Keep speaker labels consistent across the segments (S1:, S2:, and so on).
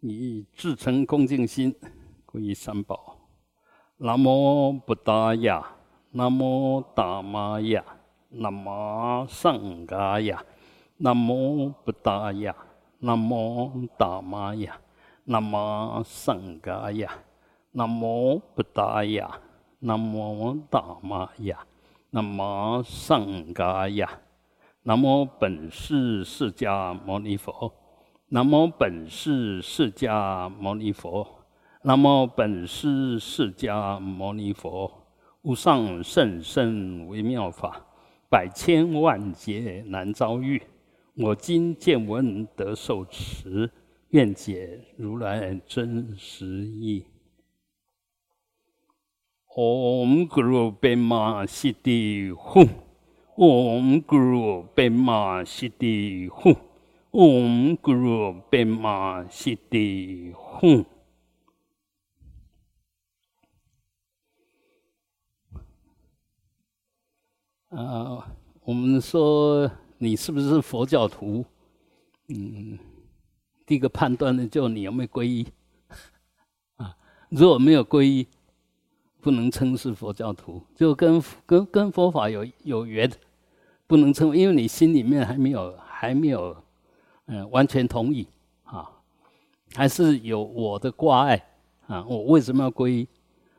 S1: 以至诚恭敬心皈依三宝。南无布达雅，南无达玛雅，南无上伽雅，南无布达雅，南无达玛雅，南无上伽雅，南无布达雅，南无达玛雅，南无上伽雅，南无本师释迦牟尼佛。南无本师释迦牟尼佛，南无本师释迦牟尼佛，无上甚深微妙法，百千万劫难遭遇。我今见闻得受持，愿解如来真实义。Om Guru Bema Siddhi Hu，Om Guru Bema Siddhi Hu。嗡咕噜贝玛西地吽。啊，我们说你是不是佛教徒？嗯，第一个判断呢，就你有没有皈依。啊，如果没有皈依，不能称是佛教徒，就跟跟跟佛法有有缘，不能称为，因为你心里面还没有还没有。嗯，完全同意啊，还是有我的挂碍啊？我为什么要皈依？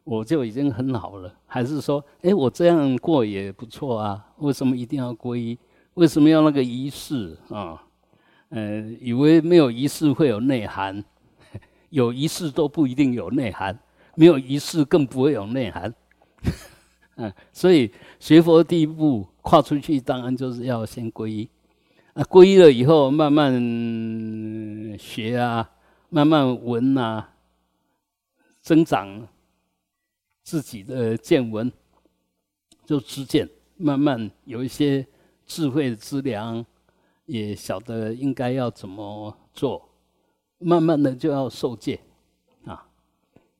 S1: 我就已经很好了，还是说，哎，我这样过也不错啊？为什么一定要皈依？为什么要那个仪式啊？嗯，以为没有仪式会有内涵，有仪式都不一定有内涵，没有仪式更不会有内涵。嗯，所以学佛第一步跨出去，当然就是要先皈依。啊，皈依了以后，慢慢学啊，慢慢闻啊，增长自己的见闻，就知见，慢慢有一些智慧资粮，也晓得应该要怎么做，慢慢的就要受戒啊。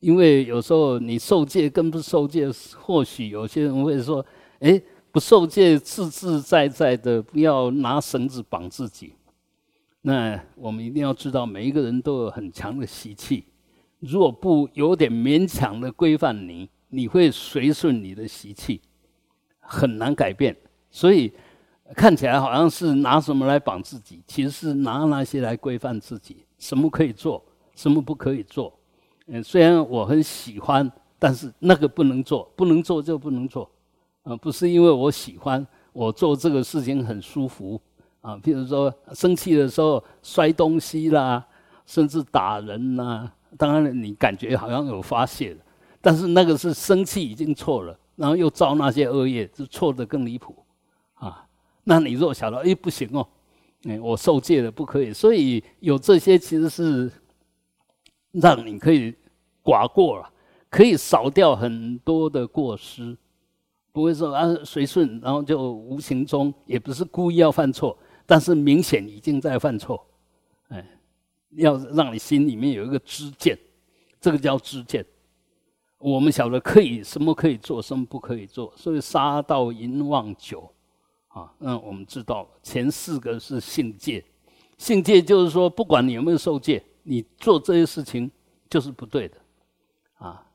S1: 因为有时候你受戒跟不受戒，或许有些人会说，哎。不受戒，自自在在的，不要拿绳子绑自己。那我们一定要知道，每一个人都有很强的习气。如果不有点勉强的规范你，你会随顺你的习气，很难改变。所以看起来好像是拿什么来绑自己，其实是拿那些来规范自己。什么可以做，什么不可以做？嗯，虽然我很喜欢，但是那个不能做，不能做就不能做。啊，不是因为我喜欢，我做这个事情很舒服啊。譬如说，生气的时候摔东西啦，甚至打人呐。当然，你感觉好像有发泄，但是那个是生气已经错了，然后又造那些恶业，就错的更离谱啊。那你若想到，哎，不行哦，哎，我受戒了，不可以。所以有这些其实是让你可以寡过了，可以扫掉很多的过失。不会说啊随顺，然后就无形中也不是故意要犯错，但是明显已经在犯错，哎，要让你心里面有一个知见，这个叫知见。我们晓得可以什么可以做，什么不可以做，所以杀盗淫妄酒，啊，那我们知道前四个是性戒，性戒就是说不管你有没有受戒，你做这些事情就是不对的，啊。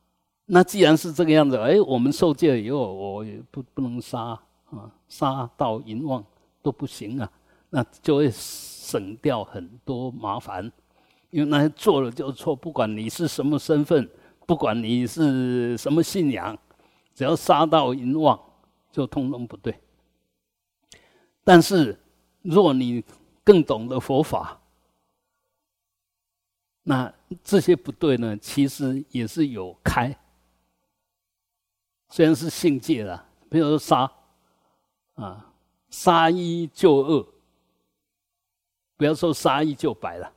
S1: 那既然是这个样子，哎，我们受戒以后，我也不不能杀啊，杀盗淫妄都不行啊，那就会省掉很多麻烦，因为那些做了就错，不管你是什么身份，不管你是什么信仰，只要杀盗淫妄，就通通不对。但是，若你更懂得佛法，那这些不对呢，其实也是有开。虽然是性戒了，比如说杀，啊，杀一救二，不要说杀一救百了，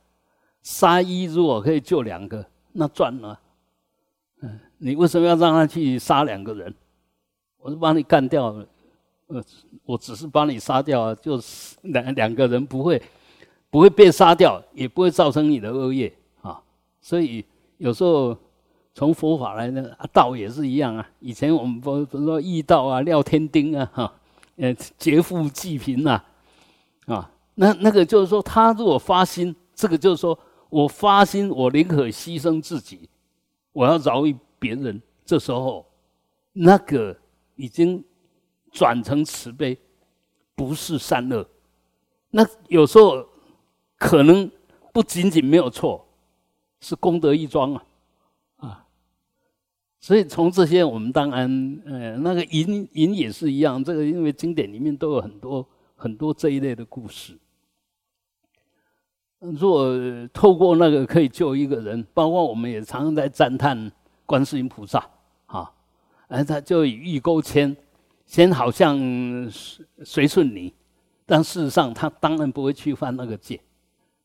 S1: 杀一如果可以救两个，那赚了。嗯，你为什么要让他去杀两个人？我是把你干掉了，呃，我只是把你杀掉，就是两两个人不会不会被杀掉，也不会造成你的恶业啊。所以有时候。从佛法来呢，道也是一样啊。以前我们不不说易道啊、廖天丁啊，哈，呃，劫富济贫呐，啊，那那个就是说，他如果发心，这个就是说我发心，我宁可牺牲自己，我要饶益别人。这时候，那个已经转成慈悲，不是善恶。那有时候可能不仅仅没有错，是功德一桩，啊。所以从这些，我们当然，呃，那个银银也是一样。这个因为经典里面都有很多很多这一类的故事。若透过那个可以救一个人，包括我们也常常在赞叹观世音菩萨。哎，他就以玉钩牵，先好像随随顺你，但事实上他当然不会去犯那个戒，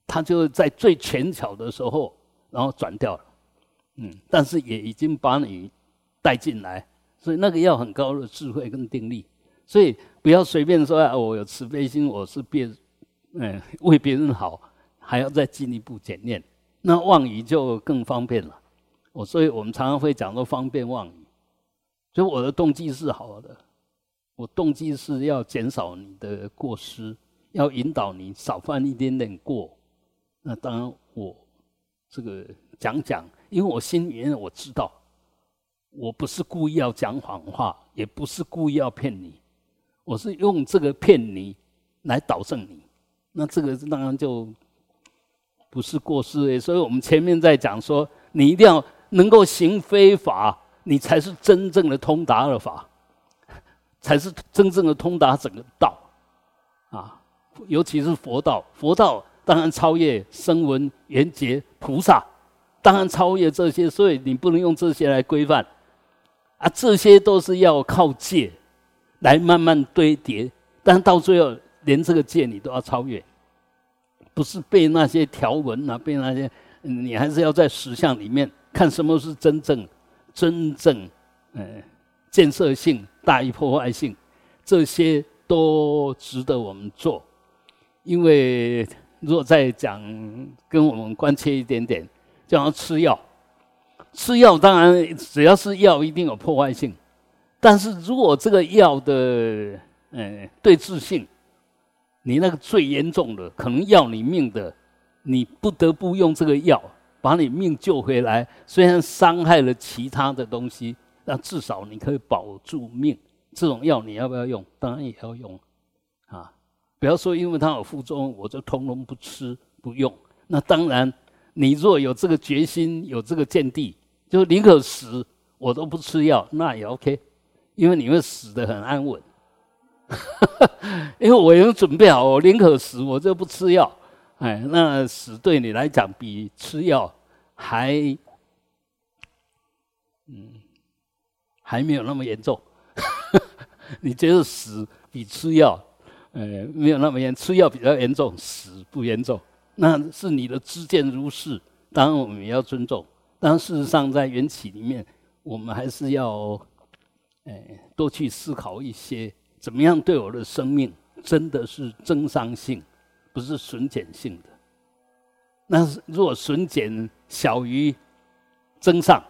S1: 他就在最权巧的时候，然后转掉了，嗯，但是也已经把你带进来，所以那个要很高的智慧跟定力，所以不要随便说啊，我有慈悲心，我是别，嗯，为别人好，还要再进一步检验，那妄语就更方便了，我所以我们常常会讲说方便妄语。所以我的动机是好的，我动机是要减少你的过失，要引导你少犯一点点过。那当然，我这个讲讲，因为我心里面我知道，我不是故意要讲谎话，也不是故意要骗你，我是用这个骗你来导正你。那这个当然就不是过失所以我们前面在讲说，你一定要能够行非法。你才是真正的通达了法，才是真正的通达整个道，啊，尤其是佛道。佛道当然超越声闻缘觉菩萨，当然超越这些，所以你不能用这些来规范，啊，这些都是要靠戒来慢慢堆叠，但到最后连这个戒你都要超越，不是被那些条文啊，被那些，你还是要在实相里面看什么是真正。真正，呃，建设性大于破坏性，这些都值得我们做。因为如果再讲跟我们关切一点点，叫他吃药，吃药当然只要是药一定有破坏性，但是如果这个药的，呃，对治性，你那个最严重的，可能要你命的，你不得不用这个药。把你命救回来，虽然伤害了其他的东西，但至少你可以保住命。这种药你要不要用？当然也要用，啊！不要说因为它有副作用，我就通通不吃不用。那当然，你若有这个决心，有这个见地，就宁可死我都不吃药，那也 OK，因为你会死得很安稳。因为我已经准备好，我宁可死，我就不吃药。哎，那死对你来讲比吃药还，嗯，还没有那么严重。你觉得死比吃药，呃，没有那么严，吃药比较严重，死不严重。那是你的知见如是，当然我们也要尊重。但事实上，在缘起里面，我们还是要，哎，多去思考一些，怎么样对我的生命真的是增伤性。不是损减性的，那如果损减小于增上，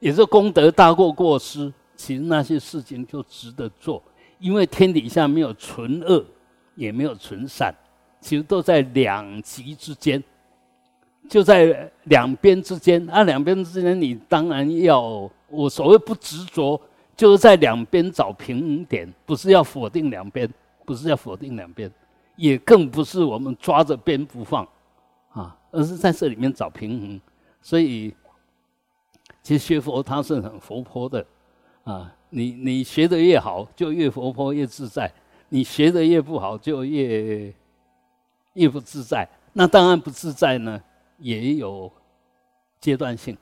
S1: 也是功德大过过失，其实那些事情就值得做，因为天底下没有纯恶，也没有纯善，其实都在两极之间，就在两边之间。那两边之间，你当然要我所谓不执着，就是在两边找平衡点，不是要否定两边，不是要否定两边。也更不是我们抓着边不放，啊，而是在这里面找平衡。所以，其实学佛它是很活泼的，啊，你你学的越好，就越活泼越自在；你学的越不好，就越越不自在。那当然不自在呢，也有阶段性，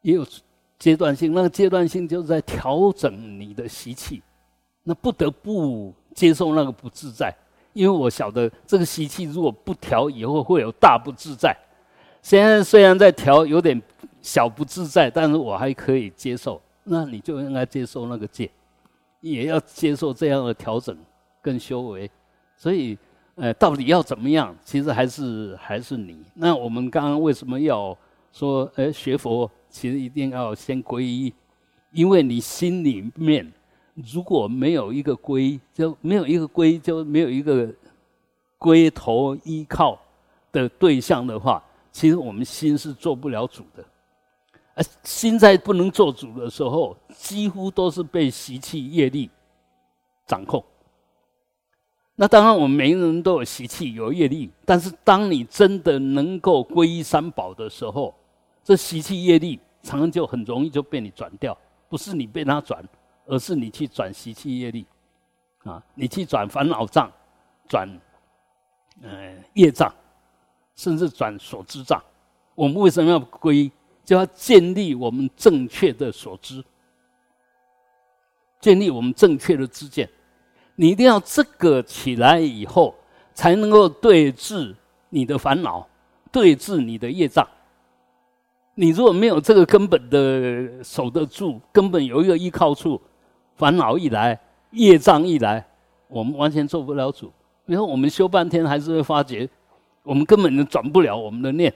S1: 也有阶段性。那个阶段性就是在调整你的习气，那不得不。接受那个不自在，因为我晓得这个习气如果不调，以后会有大不自在。现在虽然在调，有点小不自在，但是我还可以接受。那你就应该接受那个戒，也要接受这样的调整跟修为。所以，呃，到底要怎么样？其实还是还是你。那我们刚刚为什么要说，呃，学佛其实一定要先皈依，因为你心里面。如果没有一个归，就没有一个归，就没有一个归头依靠，的对象的话，其实我们心是做不了主的。而心在不能做主的时候，几乎都是被习气业力掌控。那当然，我们每个人都有习气、有业力，但是当你真的能够皈依三宝的时候，这习气业力常常就很容易就被你转掉，不是你被他转，而是你去转习气业力，啊，你去转烦恼障，转呃业障，甚至转所知障。我们为什么要皈依？就要建立我们正确的所知，建立我们正确的知见。你一定要这个起来以后，才能够对治你的烦恼，对治你的业障。你如果没有这个根本的守得住，根本有一个依靠处，烦恼一来，业障一来，我们完全做不了主。比如我们修半天，还是会发觉，我们根本就转不了我们的念，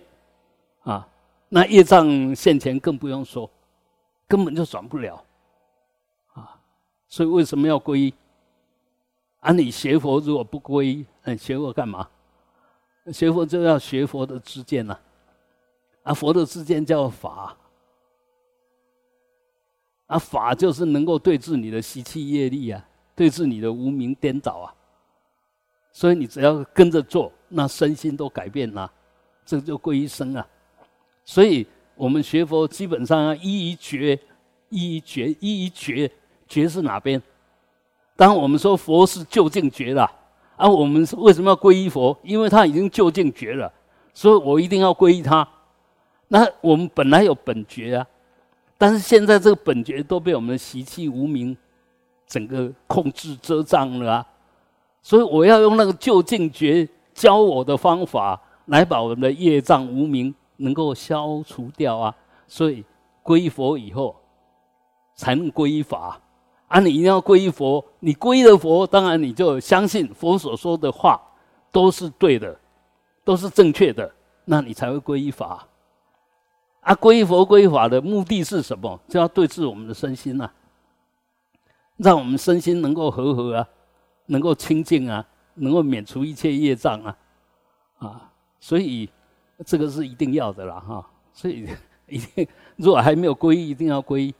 S1: 啊，那业障现前更不用说，根本就转不了，啊，所以为什么要皈依？啊，你学佛如果不皈依，那学佛干嘛？学佛就要学佛的知见呐，啊，佛的知见叫法，啊，法就是能够对治你的习气业力啊，对治你的无名颠倒啊，所以你只要跟着做，那身心都改变了，这就皈依生啊。所以我们学佛基本上要一一觉，一一觉，一一觉，觉是哪边？当我们说佛是究竟觉了，啊，我们为什么要皈依佛？因为他已经究竟觉了，所以我一定要皈依他。那我们本来有本觉啊，但是现在这个本觉都被我们的习气无名整个控制遮障了啊，所以我要用那个究竟觉教我的方法来把我们的业障无名能够消除掉啊。所以皈依佛以后，才能皈依法。啊，你一定要皈依佛，你皈依了佛，当然你就相信佛所说的话都是对的，都是正确的，那你才会皈依法。啊，皈依佛、皈依法的目的是什么？就要对治我们的身心呐，让我们身心能够和合啊，能够清净啊，能够免除一切业障啊，啊，所以这个是一定要的了哈。所以 一定，如果还没有皈依，一定要皈依。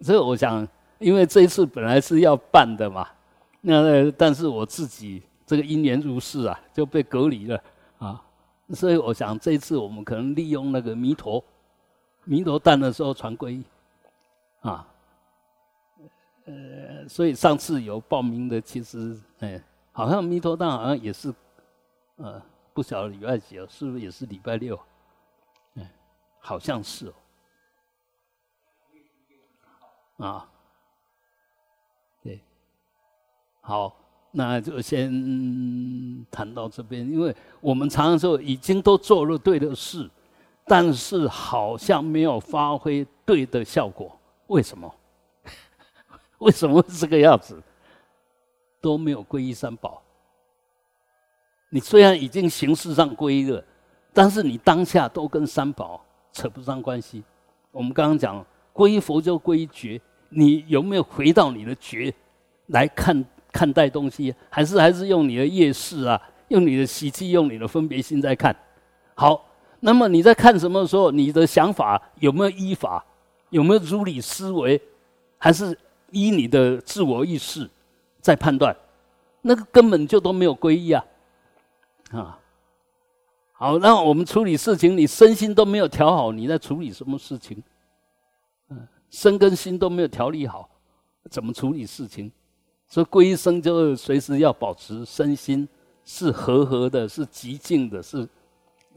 S1: 所以我想。因为这一次本来是要办的嘛，那但是我自己这个因缘如是啊，就被隔离了啊，所以我想这一次我们可能利用那个弥陀，弥陀诞的时候传皈依，啊，呃，所以上次有报名的，其实哎，好像弥陀诞好像也是，呃，不晓得礼拜几哦，是不是也是礼拜六？哎，好像是哦，啊。好，那就先谈到这边，因为我们常常说已经都做了对的事，但是好像没有发挥对的效果。为什么？为什么会这个样子？都没有皈依三宝。你虽然已经形式上皈依了，但是你当下都跟三宝扯不上关系。我们刚刚讲皈依佛就皈依觉，你有没有回到你的觉来看？看待东西，还是还是用你的业识啊，用你的习气，用你的分别心在看。好，那么你在看什么时候，你的想法有没有依法，有没有如理思维，还是依你的自我意识在判断？那个根本就都没有归依啊！啊，好，那我们处理事情，你身心都没有调好，你在处理什么事情？嗯，身跟心都没有调理好，怎么处理事情？所以皈依僧就随时要保持身心是和合的，是极静的，是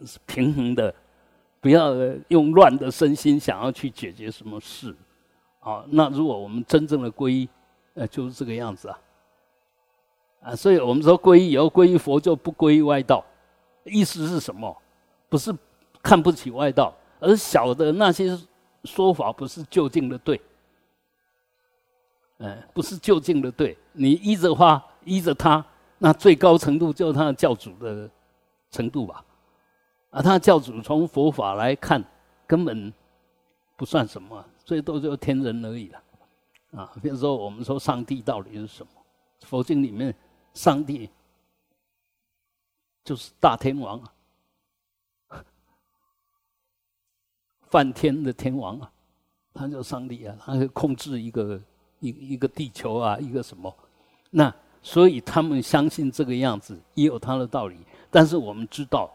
S1: 是平衡的，不要用乱的身心想要去解决什么事。好，那如果我们真正的皈依，呃，就是这个样子啊。啊，所以我们说皈依以后皈依佛就不皈依外道，意思是什么？不是看不起外道，而晓得那些说法不是究竟的对。哎，不是就近的对，你依着他，依着他，那最高程度就是他的教主的程度吧？啊，他教主从佛法来看，根本不算什么，最多就天人而已了。啊，比如说我们说上帝到底是什么？佛经里面，上帝就是大天王，啊，梵天的天王啊，他叫上帝啊，他可以控制一个一一个地球啊，一个什么？那所以他们相信这个样子也有他的道理。但是我们知道，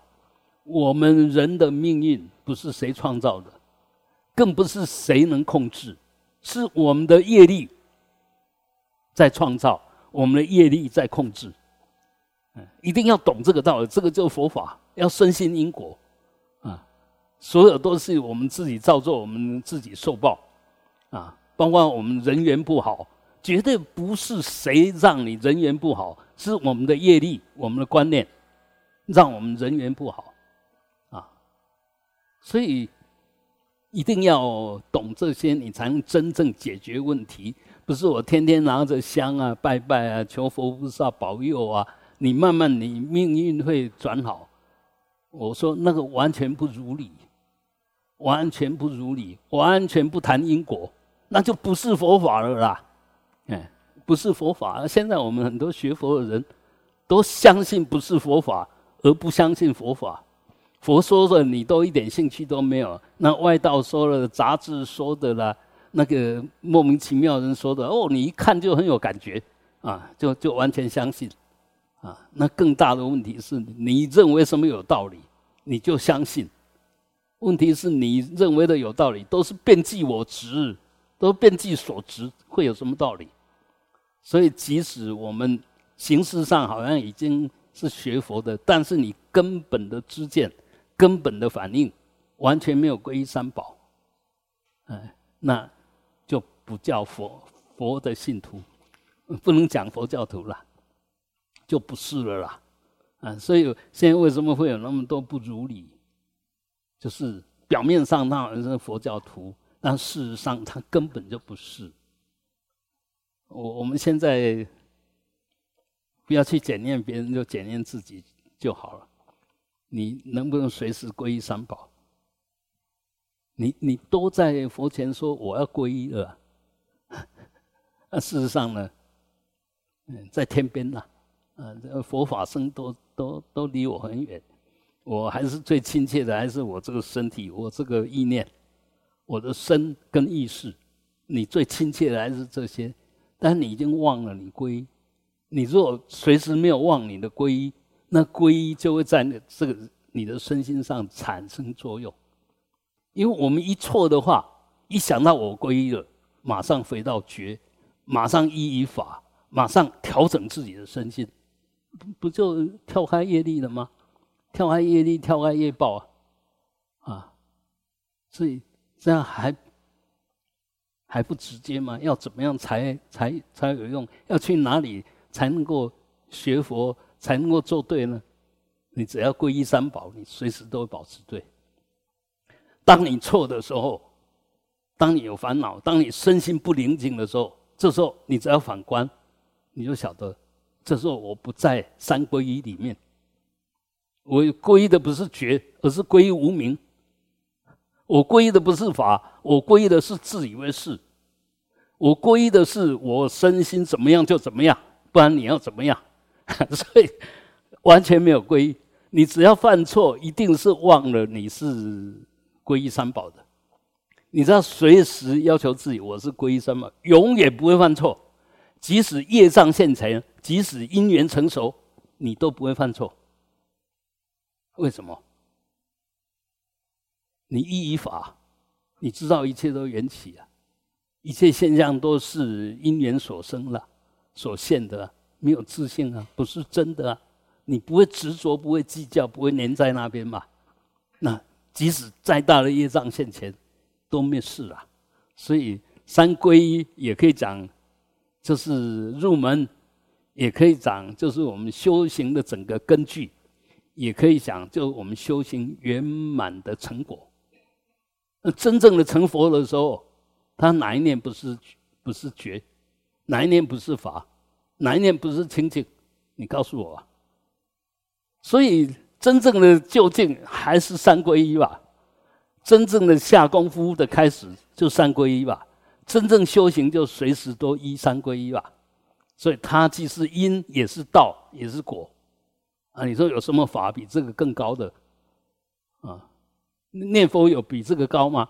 S1: 我们人的命运不是谁创造的，更不是谁能控制，是我们的业力在创造，我们的业力在控制。嗯，一定要懂这个道理，这个就是佛法，要深信因果啊。所有都是我们自己造作，我们自己受报，啊，包括我们人缘不好，绝对不是谁让你人缘不好，是我们的业力、我们的观念，让我们人缘不好，啊，所以一定要懂这些，你才能真正解决问题。不是我天天拿着香啊、拜拜啊、求佛菩萨保佑啊，你慢慢你命运会转好。我说那个完全不如理。完全不如理，完全不谈因果，那就不是佛法了啦。哎，不是佛法。现在我们很多学佛的人，都相信不是佛法，而不相信佛法。佛说的你都一点兴趣都没有。那外道说了，杂志说的啦，那个莫名其妙人说的，哦，你一看就很有感觉啊，就就完全相信啊。那更大的问题是你认为什么有道理，你就相信。问题是你认为的有道理，都是遍计我执，都遍计所执，会有什么道理？所以，即使我们形式上好像已经是学佛的，但是你根本的知见、根本的反应，完全没有皈依三宝，哎，那就不叫佛佛的信徒，不能讲佛教徒了，就不是了啦。啊，所以现在为什么会有那么多不如理？就是表面上那人是佛教徒，但事实上他根本就不是。我我们现在不要去检验别人，就检验自己就好了。你能不能随时皈依三宝？你你都在佛前说我要皈依了，那事实上呢？嗯，在天边呐，嗯，佛法僧都都都离我很远。我还是最亲切的，还是我这个身体，我这个意念，我的身跟意识，你最亲切的还是这些。但你已经忘了你皈依，你如果随时没有忘你的皈依，那皈依就会在这个你的身心上产生作用。因为我们一错的话，一想到我皈依了，马上回到觉，马上依于法，马上调整自己的身心，不不就跳开业力了吗？跳开业力，跳开业报啊！啊，所以这样还还不直接吗？要怎么样才才才有用？要去哪里才能够学佛，才能够做对呢？你只要皈依三宝，你随时都会保持对。当你错的时候，当你有烦恼，当你身心不宁静的时候，这时候你只要反观，你就晓得，这时候我不在三皈依里面。我皈依的不是觉，而是皈依无名。我皈依的不是法，我皈依的是自以为是。我皈依的是我身心怎么样就怎么样，不然你要怎么样？所以完全没有皈依。你只要犯错，一定是忘了你是皈依三宝的。你知道，随时要求自己，我是皈依三宝，永远不会犯错。即使业障现前，即使因缘成熟，你都不会犯错。为什么？你依依法，你知道一切都缘起啊，一切现象都是因缘所生了，所现的，没有自信啊，不是真的啊。你不会执着，不会计较，不会粘在那边嘛？那即使再大的业障现前，都没事啊。所以三皈依也可以讲，就是入门，也可以讲，就是我们修行的整个根据。也可以讲，就我们修行圆满的成果。那真正的成佛的时候，他哪一念不是不是觉？哪一念不是法？哪一念不是清净？你告诉我。所以真正的究竟还是三皈依吧。真正的下功夫的开始就三皈依吧。真正修行就随时都依三皈依吧。所以它既是因，也是道，也是果。啊，你说有什么法比这个更高的？啊，念佛有比这个高吗？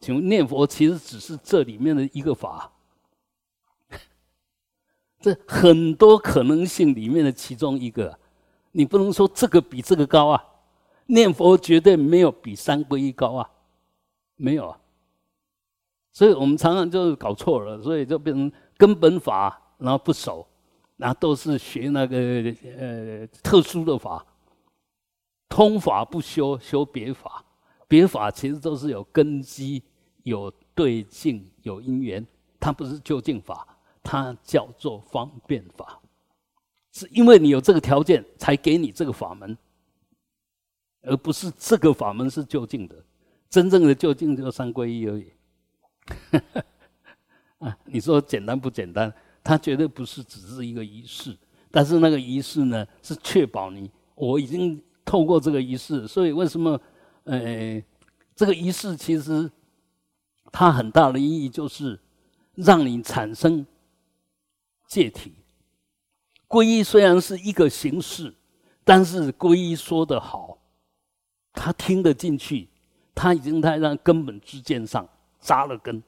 S1: 请问念佛其实只是这里面的一个法，这很多可能性里面的其中一个，你不能说这个比这个高啊。念佛绝对没有比三皈依高啊，没有啊。所以我们常常就是搞错了，所以就变成根本法，然后不守，然后都是学那个呃特殊的法，通法不修，修别法。别法其实都是有根基、有对境、有因缘，它不是究竟法，它叫做方便法，是因为你有这个条件才给你这个法门，而不是这个法门是究竟的。真正的究竟就三皈依而已。啊，你说简单不简单？它绝对不是只是一个仪式，但是那个仪式呢，是确保你我已经透过这个仪式，所以为什么？呃，这个仪式其实它很大的意义就是让你产生戒体。皈依虽然是一个形式，但是皈依说得好，他听得进去，他已经在那根本之见上扎了根，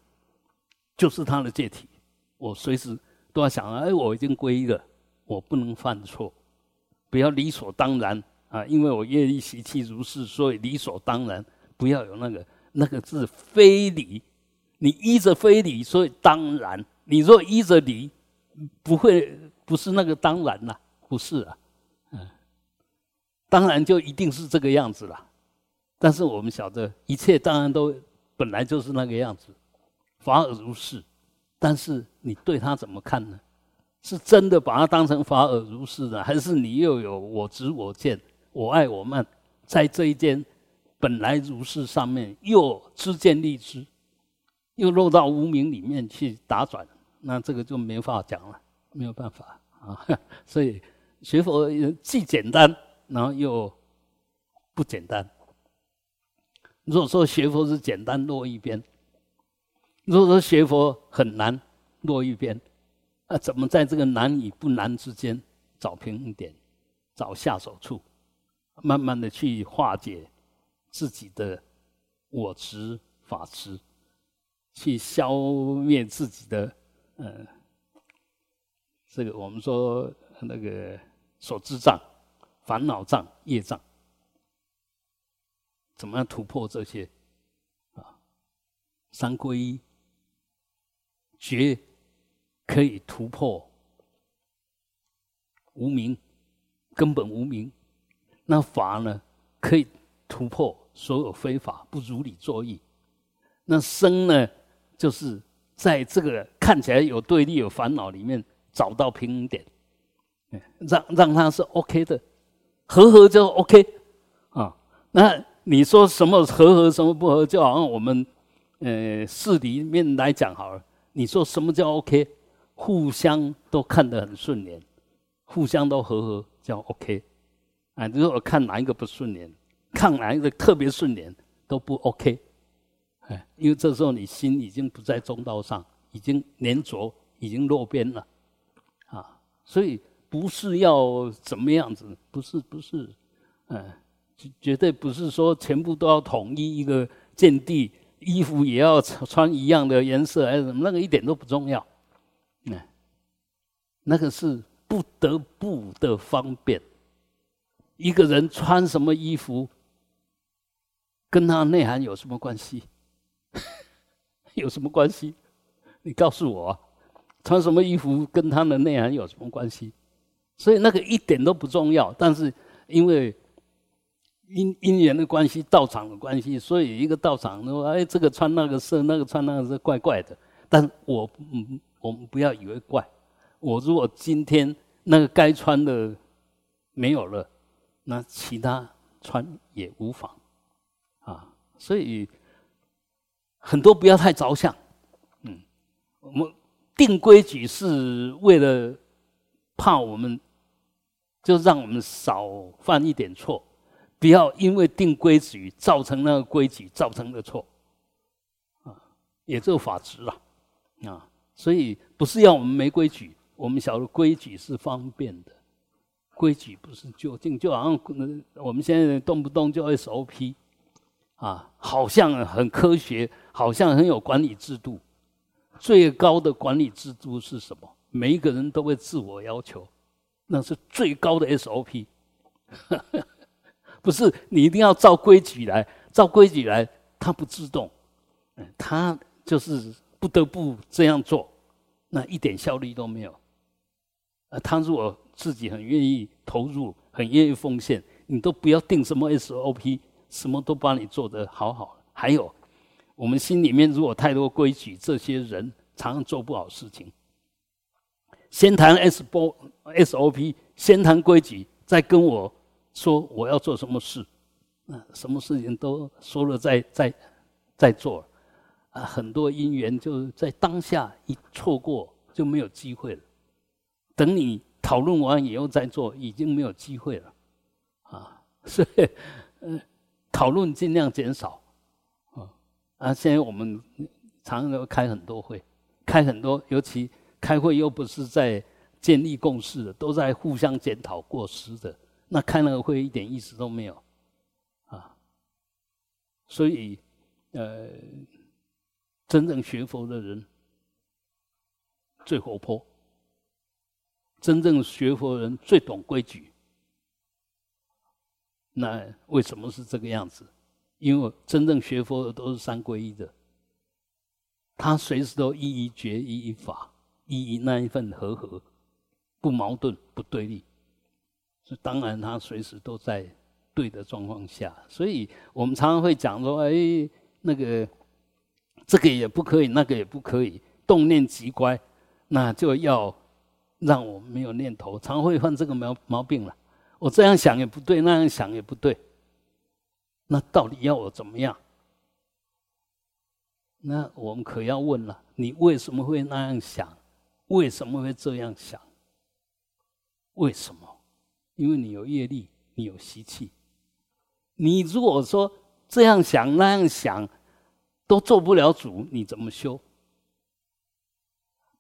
S1: 就是他的戒体。我随时都要想，哎，我已经皈依了，我不能犯错，不要理所当然。啊，因为我业力习气如是，所以理所当然不要有那个那个字非礼。你依着非礼，所以当然。你若依着理，不会不是那个当然啦，不是啊。嗯，当然就一定是这个样子了。但是我们晓得，一切当然都本来就是那个样子，法尔如是。但是你对他怎么看呢？是真的把它当成法尔如是呢，还是你又有我执我见？我爱我慢，在这一间本来如是上面，又知见立知，又落到无名里面去打转，那这个就没法讲了，没有办法啊。所以学佛既简单，然后又不简单。如果说学佛是简单，落一边；如果说学佛很难，落一边。那怎么在这个难与不难之间找平衡点，找下手处？慢慢的去化解自己的我执法执，去消灭自己的呃，这个我们说那个所知障、烦恼障、业障，怎么样突破这些啊？三皈依绝可以突破无名，根本无名。那法呢，可以突破所有非法不如理作意。那生呢，就是在这个看起来有对立、有烦恼里面找到平衡点，让让它是 OK 的，和合就 OK 啊。那你说什么和合，什么不合？就好像我们呃市里面来讲好了，你说什么叫 OK？互相都看得很顺眼，互相都和合叫 OK。啊，如果看哪一个不顺眼，看哪一个特别顺眼都不 OK，哎，因为这时候你心已经不在中道上，已经粘着，已经落边了，啊，所以不是要怎么样子，不是不是，嗯，绝对不是说全部都要统一一个见地，衣服也要穿一样的颜色还是什么，那个一点都不重要，嗯，那个是不得不的方便。一个人穿什么衣服，跟他内涵有什么关系？有什么关系？你告诉我，穿什么衣服跟他的内涵有什么关系？所以那个一点都不重要。但是因为因因缘的关系、道场的关系，所以一个道场说：“哎，这个穿那个色，那个穿那个色，怪怪的。”但我嗯，我们不要以为怪。我如果今天那个该穿的没有了。那其他穿也无妨，啊，所以很多不要太着相，嗯，我们定规矩是为了怕我们，就让我们少犯一点错，不要因为定规矩造成那个规矩造成的错，啊，也就法执了，啊，所以不是要我们没规矩，我们晓得规矩是方便的。规矩不是究竟，就好像我们现在动不动就 SOP，啊，好像很科学，好像很有管理制度。最高的管理制度是什么？每一个人都会自我要求，那是最高的 SOP。不是你一定要照规矩来，照规矩来，它不自动，它就是不得不这样做，那一点效率都没有。啊，他如果自己很愿意投入，很愿意奉献，你都不要定什么 SOP，什么都帮你做得好好。还有，我们心里面如果太多规矩，这些人常常做不好事情。先谈 S 波 SOP，先谈规矩，再跟我说我要做什么事，啊，什么事情都说了再再再做，啊，很多因缘就在当下一错过就没有机会了。等你讨论完以后再做，已经没有机会了，啊，所以，嗯，讨论尽量减少，啊，啊，现在我们常常开很多会，开很多，尤其开会又不是在建立共识的，都在互相检讨过失的，那开那个会一点意思都没有，啊，所以，呃，真正学佛的人最活泼。真正学佛人最懂规矩，那为什么是这个样子？因为真正学佛的都是三皈依的，他随时都一一觉、一一法、一一那一份和合，不矛盾、不对立。所以当然他随时都在对的状况下。所以我们常常会讲说：“哎，那个这个也不可以，那个也不可以，动念即乖，那就要。”让我没有念头，常会犯这个毛毛病了。我这样想也不对，那样想也不对。那到底要我怎么样？那我们可要问了：你为什么会那样想？为什么会这样想？为什么？因为你有业力，你有习气。你如果说这样想那样想都做不了主，你怎么修？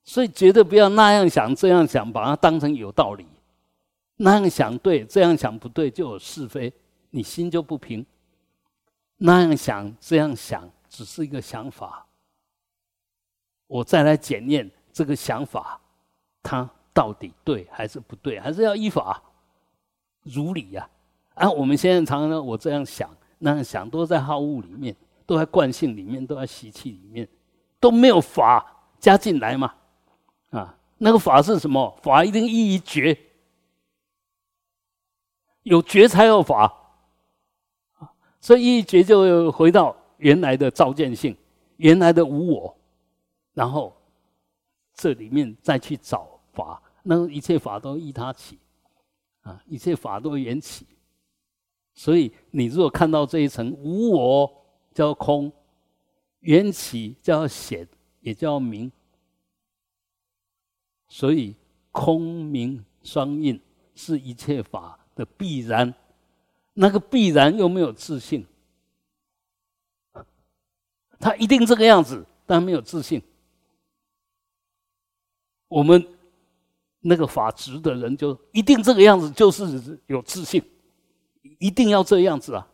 S1: 所以绝对不要那样想这样想，把它当成有道理。那样想对，这样想不对，就有是非，你心就不平。那样想这样想，只是一个想法。我再来检验这个想法，它到底对还是不对？还是要依法如理呀？啊，我们现在常常我这样想那样想，都在好恶里面，都在惯性里面，都在习气里面，都没有法加进来嘛。啊，那个法是什么？法一定依于觉，有觉才有法。所以一觉就回到原来的照见性，原来的无我，然后这里面再去找法，那一切法都依他起，啊，一切法都缘起。所以你如果看到这一层无我叫空，缘起叫显，也叫明。所以空明双印是一切法的必然，那个必然又没有自信，他一定这个样子，但没有自信。我们那个法执的人就一定这个样子，就是有自信，一定要这样子啊，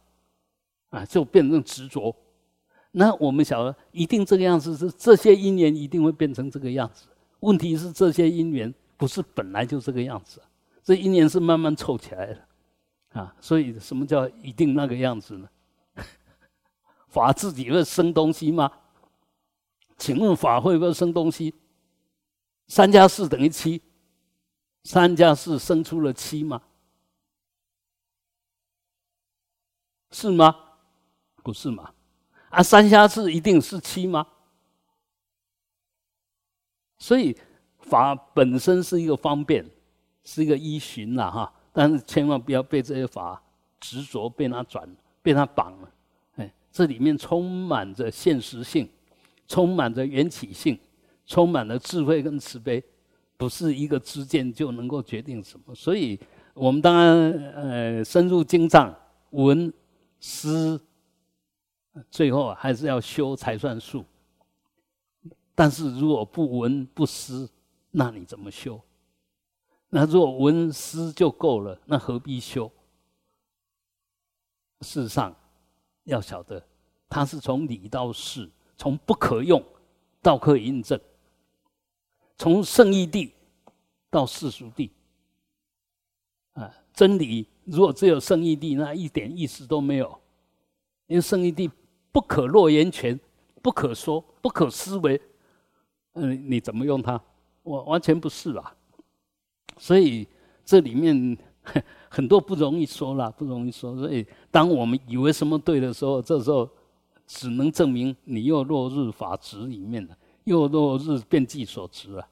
S1: 啊，就变成执着。那我们晓得，一定这个样子是这些因缘一定会变成这个样子。问题是这些因缘不是本来就这个样子，这因缘是慢慢凑起来的，啊，所以什么叫一定那个样子呢？法自己会生东西吗？请问法会不会生东西？三加四等于七，三加四生出了七吗？是吗？不是吗？啊，三加四一定是七吗？所以法本身是一个方便，是一个依循了哈，但是千万不要被这些法执着，被它转，被它绑了。哎，这里面充满着现实性，充满着缘起性，充满了智慧跟慈悲，不是一个知见就能够决定什么。所以我们当然呃深入经藏，闻思，最后还是要修才算数。但是如果不闻不思，那你怎么修？那如果闻思就够了，那何必修？事实上，要晓得它是从理到事，从不可用到可以印证，从圣义地到世俗地。啊，真理如果只有圣义地，那一点意思都没有，因为圣义地不可落言权，不可说，不可思维。嗯，你怎么用它？我完全不是啦。所以这里面 很多不容易说啦，不容易说。所以当我们以为什么对的时候，这时候只能证明你又落入法执里面了，又落入变计所执了。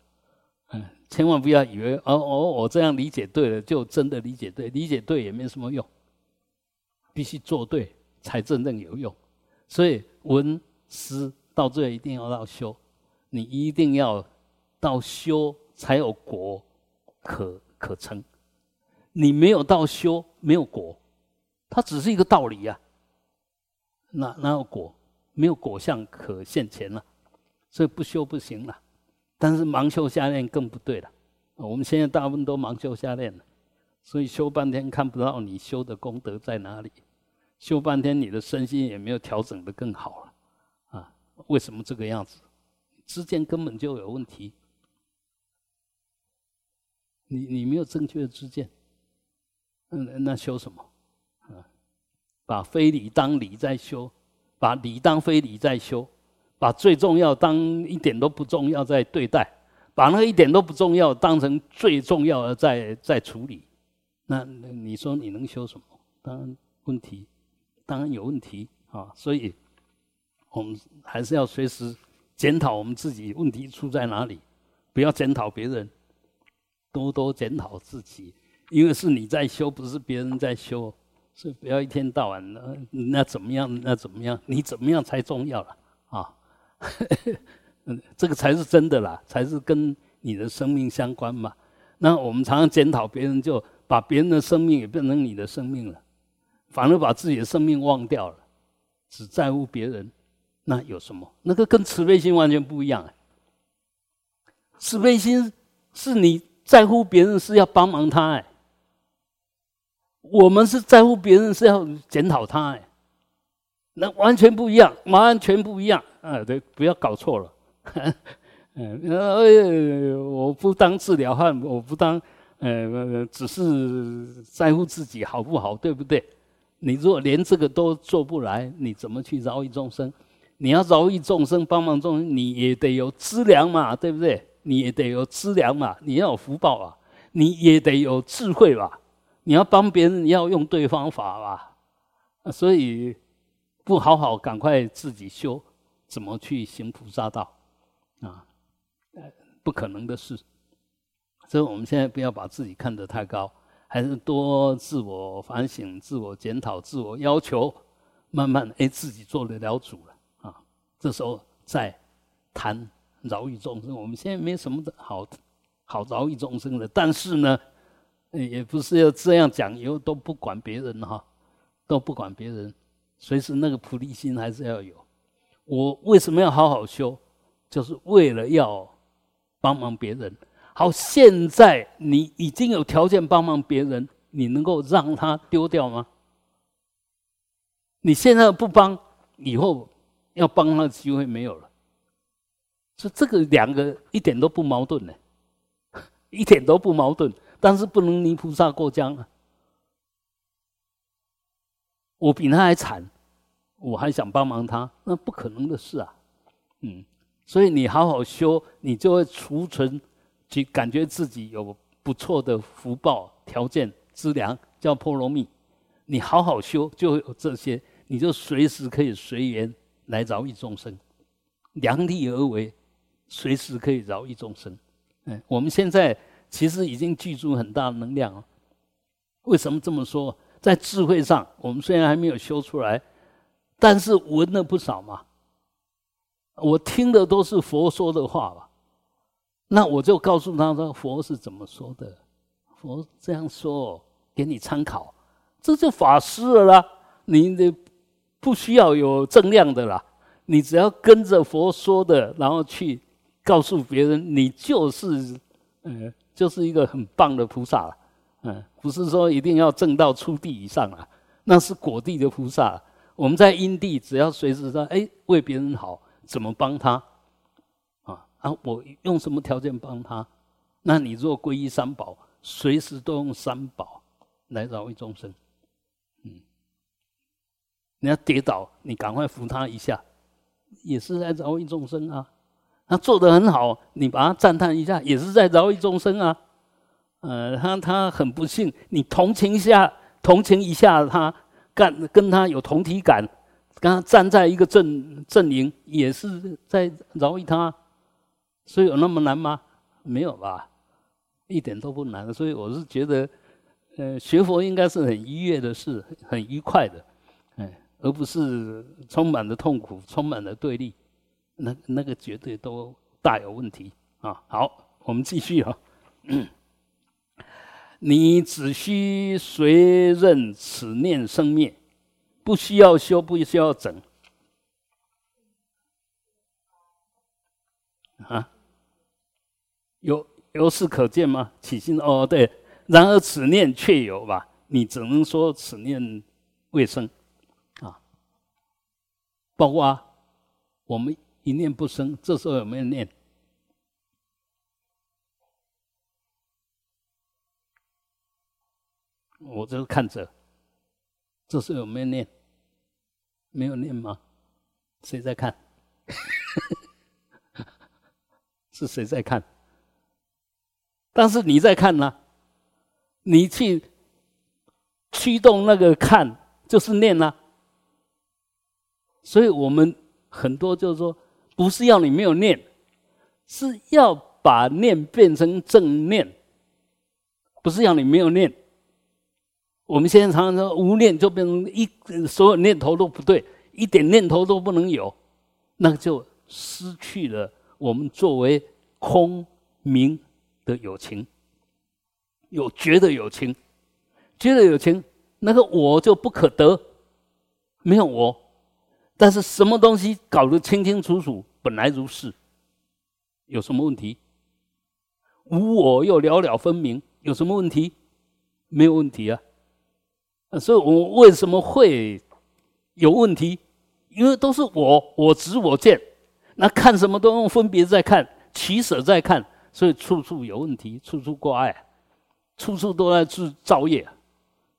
S1: 嗯，千万不要以为哦哦，我这样理解对了，就真的理解对，理解对也没什么用，必须做对才真正有用。所以文思到最后一定要到修。你一定要到修才有果可可成，你没有到修没有果，它只是一个道理呀。哪哪有果？没有果相可现前了，所以不修不行了。但是盲修瞎练更不对了。我们现在大部分都盲修瞎练了，所以修半天看不到你修的功德在哪里，修半天你的身心也没有调整的更好了啊？为什么这个样子？之间根本就有问题，你你没有正确的知见，嗯，那修什么？啊，把非理当理在修，把理当非理在修，把最重要当一点都不重要在对待，把那一点都不重要当成最重要的在在处理，那你说你能修什么？当然问题，当然有问题啊！所以，我们还是要随时。检讨我们自己问题出在哪里，不要检讨别人，多多检讨自己，因为是你在修，不是别人在修，所以不要一天到晚的那怎么样，那怎么样，你怎么样才重要了啊？嗯，这个才是真的啦，才是跟你的生命相关嘛。那我们常常检讨别人，就把别人的生命也变成你的生命了，反而把自己的生命忘掉了，只在乎别人。那有什么？那个跟慈悲心完全不一样哎。慈悲心是你在乎别人是要帮忙他哎，我们是在乎别人是要检讨他哎，那完全不一样，完全不一样啊！对，不要搞错了。嗯，呃，我不当治疗汉，我不当，呃，只是在乎自己好不好，对不对？你如果连这个都做不来，你怎么去饶益众生？你要饶益众生、帮忙众生，你也得有资粮嘛，对不对？你也得有资粮嘛，你要有福报啊，你也得有智慧吧？你要帮别人，你要用对方法吧？所以不好好赶快自己修，怎么去行菩萨道啊？不可能的事。所以我们现在不要把自己看得太高，还是多自我反省、自我检讨、自我要求，慢慢哎自己做得了主了。这时候在谈饶益众生，我们现在没什么的好好饶益众生的。但是呢，也不是要这样讲，以后都不管别人哈，都不管别人，随时那个菩提心还是要有。我为什么要好好修？就是为了要帮忙别人。好，现在你已经有条件帮忙别人，你能够让他丢掉吗？你现在不帮，以后。要帮他的机会没有了，所以这个两个一点都不矛盾呢，一点都不矛盾，但是不能泥菩萨过江啊！我比他还惨，我还想帮忙他，那不可能的事啊！嗯，所以你好好修，你就会储存，去感觉自己有不错的福报条件资粮，叫波罗蜜。你好好修，就会有这些，你就随时可以随缘。来饶益众生，量力而为，随时可以饶益众生。嗯，我们现在其实已经具足很大的能量了。为什么这么说？在智慧上，我们虽然还没有修出来，但是闻了不少嘛。我听的都是佛说的话吧，那我就告诉他说佛是怎么说的，佛这样说，给你参考，这就法师了啦。你。不需要有正量的啦，你只要跟着佛说的，然后去告诉别人，你就是，嗯，就是一个很棒的菩萨了，嗯，不是说一定要正到初地以上啊，那是果地的菩萨。我们在因地，只要随时说，哎，为别人好，怎么帮他？啊啊，我用什么条件帮他？那你若皈依三宝，随时都用三宝来饶益众生。你要跌倒，你赶快扶他一下，也是在饶益众生啊。他做的很好，你把他赞叹一下，也是在饶益众生啊。呃，他他很不幸，你同情一下，同情一下他，干跟他有同体感，跟他站在一个阵阵营，也是在饶益他。所以有那么难吗？没有吧，一点都不难。所以我是觉得，呃，学佛应该是很愉悦的事，很愉快的，而不是充满了痛苦，充满了对立。那那个绝对都大有问题啊！好，我们继续啊。你只需随任此念生灭，不需要修，不需要整啊。有有事可见吗？起心哦，对。然而此念却有吧？你只能说此念未生。包括我们。一念不生，这时候有没有念？我就是看着，这时候有没有念？没有念吗？谁在看？是谁在看？但是你在看呢？你去驱动那个看，就是念呐。所以我们很多就是说。不是要你没有念，是要把念变成正念。不是要你没有念。我们现在常常说无念就变成一所有念头都不对，一点念头都不能有，那就失去了我们作为空明的友情，有觉的友情，觉的友情，那个我就不可得，没有我。但是什么东西搞得清清楚楚，本来如是，有什么问题？无我又了了分明，有什么问题？没有问题啊。所以我为什么会有问题？因为都是我我执我见，那看什么都用分别在看，取舍在看，所以处处有问题，处处挂碍，处处都在制造业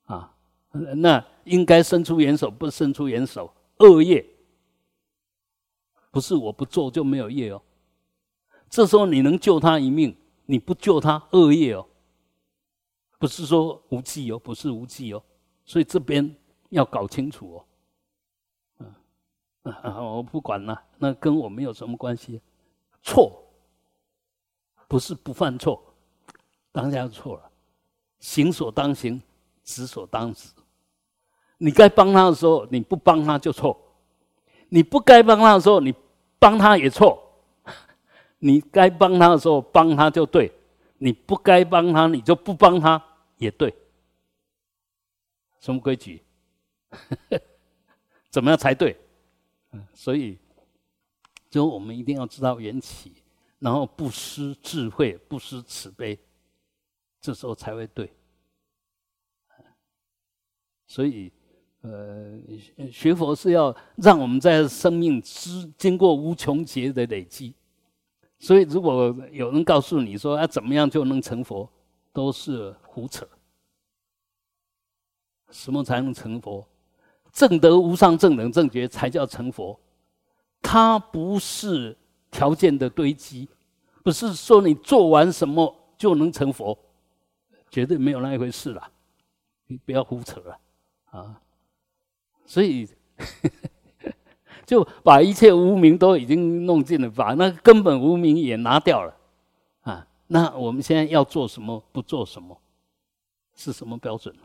S1: 啊。那应该伸出援手，不伸出援手。恶业不是我不做就没有业哦。这时候你能救他一命，你不救他恶业哦，不是说无忌哦，不是无忌哦。所以这边要搞清楚哦。嗯，我不管了，那跟我没有什么关系。错不是不犯错，当下错了，行所当行，止所当止。你该帮他的时候，你不帮他就错；你不该帮他的时候，你帮他也错。你该帮他的时候帮他就对，你不该帮他，你就不帮他也对。什么规矩？怎么样才对？所以，就我们一定要知道缘起，然后不失智慧，不失慈悲，这时候才会对。所以。呃，学佛是要让我们在生命之经过无穷劫的累积，所以如果有人告诉你说啊怎么样就能成佛，都是胡扯。什么才能成佛？正德无上正等正觉才叫成佛，它不是条件的堆积，不是说你做完什么就能成佛，绝对没有那一回事了，你不要胡扯了啊！所以，就把一切无名都已经弄尽了，把那根本无名也拿掉了，啊，那我们现在要做什么？不做什么？是什么标准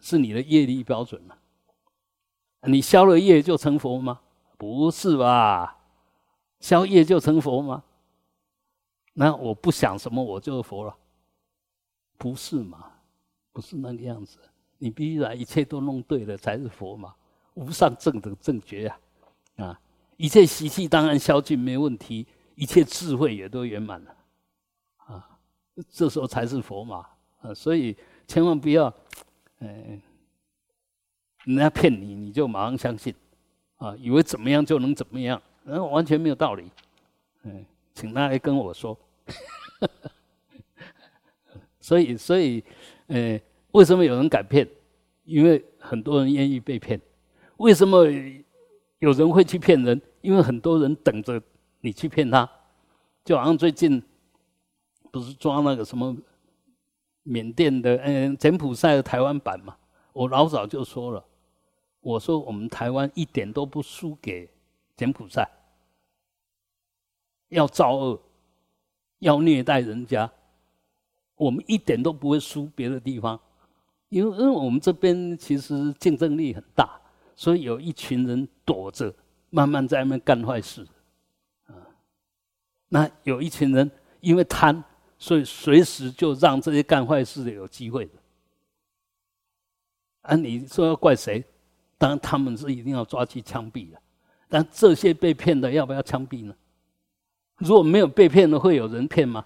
S1: 是你的业力标准吗？你消了业就成佛吗？不是吧？消业就成佛吗？那我不想什么我就佛了？不是嘛？不是那个样子。你必须把一切都弄对了才是佛嘛，无上正等正觉呀，啊，一切习气当然消尽没问题，一切智慧也都圆满了，啊，这时候才是佛嘛，啊，所以千万不要，嗯，人家骗你，你就马上相信，啊，以为怎么样就能怎么样，然后完全没有道理。嗯，请他来跟我说。所以，所以，呃，为什么有人敢骗？因为很多人愿意被骗。为什么有人会去骗人？因为很多人等着你去骗他。就好像最近不是抓那个什么缅甸的，嗯，柬埔寨的台湾版嘛？我老早就说了，我说我们台湾一点都不输给柬埔寨，要造恶，要虐待人家，我们一点都不会输别的地方，因为因为我们这边其实竞争力很大，所以有一群人躲着，慢慢在那边干坏事。啊那有一群人因为贪，所以随时就让这些干坏事的有机会的。啊，你说要怪谁？当然他们是一定要抓去枪毙的。但这些被骗的要不要枪毙呢？如果没有被骗的，会有人骗吗？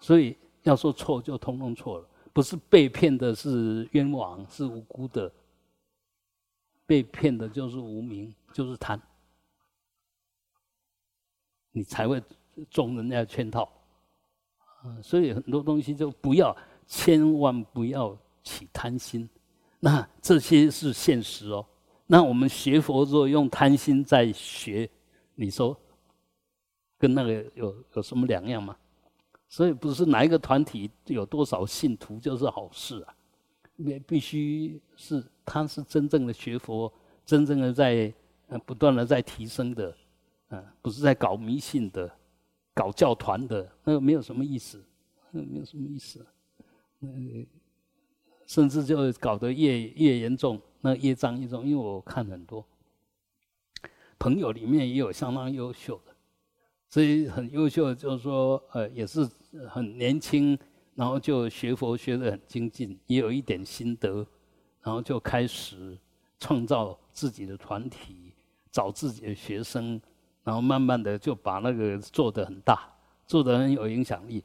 S1: 所以要说错就通通错了，不是被骗的是冤枉，是无辜的。被骗的就是无名，就是贪。你才会中人家圈套，啊，所以很多东西就不要，千万不要起贪心。那这些是现实哦。那我们学佛之后用贪心在学，你说跟那个有有什么两样吗？所以不是哪一个团体有多少信徒就是好事啊，也必须是他是真正的学佛，真正的在不断的在提升的。嗯，不是在搞迷信的，搞教团的，那个没有什么意思，那没有什么意思，嗯甚至就搞得越越严重，那越障越重。因为我看很多朋友里面也有相当优秀的，所以很优秀，就是说，呃，也是很年轻，然后就学佛学得很精进，也有一点心得，然后就开始创造自己的团体，找自己的学生。然后慢慢的就把那个做得很大，做得很有影响力，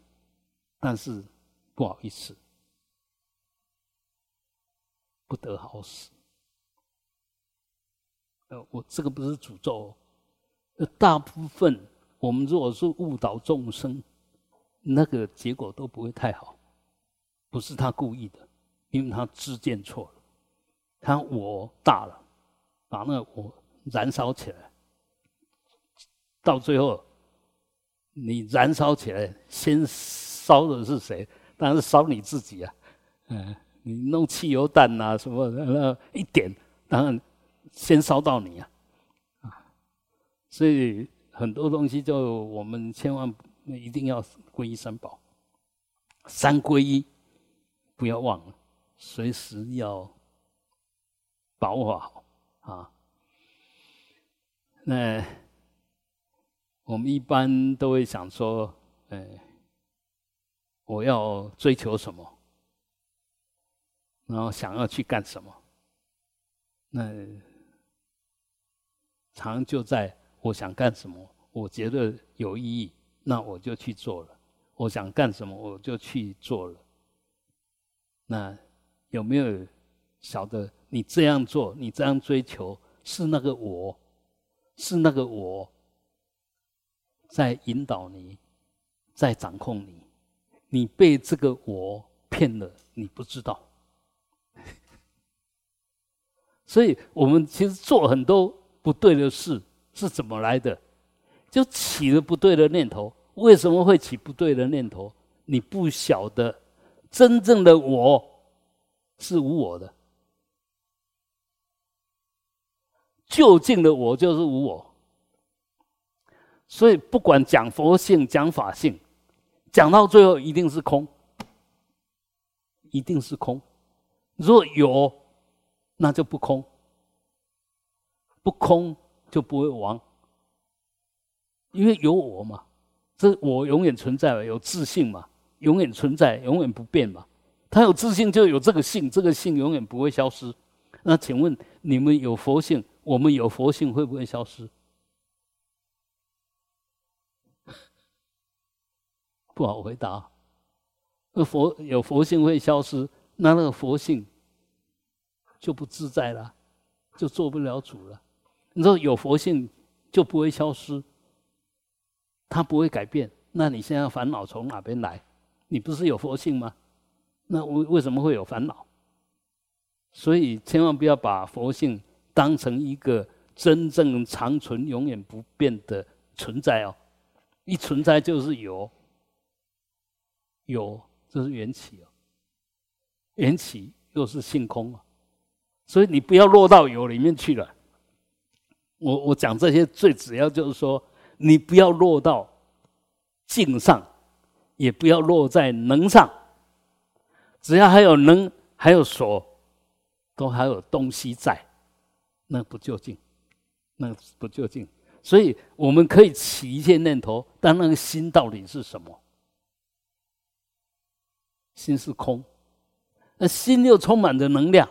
S1: 但是不好意思，不得好死。呃，我这个不是诅咒，大部分我们如果是误导众生，那个结果都不会太好，不是他故意的，因为他知见错了，他我大了，把那个我燃烧起来。到最后，你燃烧起来，先烧的是谁？当然是烧你自己啊！嗯，你弄汽油弹呐什么的，那一点，当然先烧到你啊！啊，所以很多东西就我们千万那一定要皈依三宝，三皈依不要忘了，随时要把握好啊。那。我们一般都会想说：“呃，我要追求什么？然后想要去干什么？那常就在我想干什么，我觉得有意义，那我就去做了。我想干什么，我就去做了。那有没有晓得你这样做，你这样追求，是那个我，是那个我？”在引导你，在掌控你，你被这个我骗了，你不知道。所以我们其实做很多不对的事是怎么来的？就起了不对的念头。为什么会起不对的念头？你不晓得，真正的我是无我的，究竟的我就是无我。所以，不管讲佛性、讲法性，讲到最后一定是空，一定是空。若有，那就不空；不空就不会亡，因为有我嘛，这我永远存在，有自信嘛，永远存在，永远不变嘛。他有自信，就有这个性，这个性永远不会消失。那请问你们有佛性，我们有佛性，会不会消失？不好回答。那佛有佛性会消失，那那个佛性就不自在了，就做不了主了。你说有佛性就不会消失，它不会改变。那你现在烦恼从哪边来？你不是有佛性吗？那为为什么会有烦恼？所以千万不要把佛性当成一个真正长存、永远不变的存在哦。一存在就是有，有这是缘起哦，缘起又是性空啊。所以你不要落到有里面去了。我我讲这些最主要就是说，你不要落到。境上，也不要落在能上。只要还有能，还有所，都还有东西在，那不就近？那不就近？所以我们可以起一些念头，但那个心到底是什么？心是空，那心又充满着能量。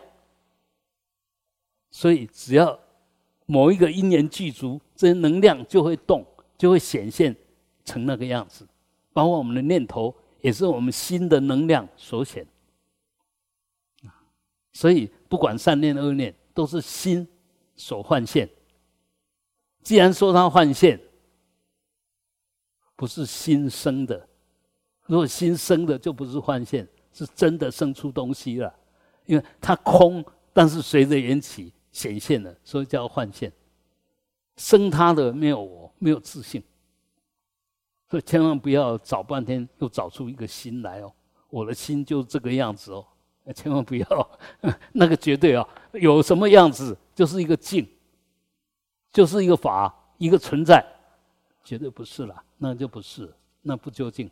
S1: 所以只要某一个因缘具足，这些能量就会动，就会显现。成那个样子，包括我们的念头，也是我们心的能量所显。所以不管善念恶念，都是心所幻现。既然说它幻现，不是心生的，如果心生的就不是幻现，是真的生出东西了。因为它空，但是随着缘起显现了，所以叫幻现。生他的没有我，没有自信。所以千万不要找半天又找出一个心来哦，我的心就这个样子哦，千万不要，那个绝对啊，有什么样子就是一个境，就是一个法，一个存在，绝对不是了，那就不是，那不究竟。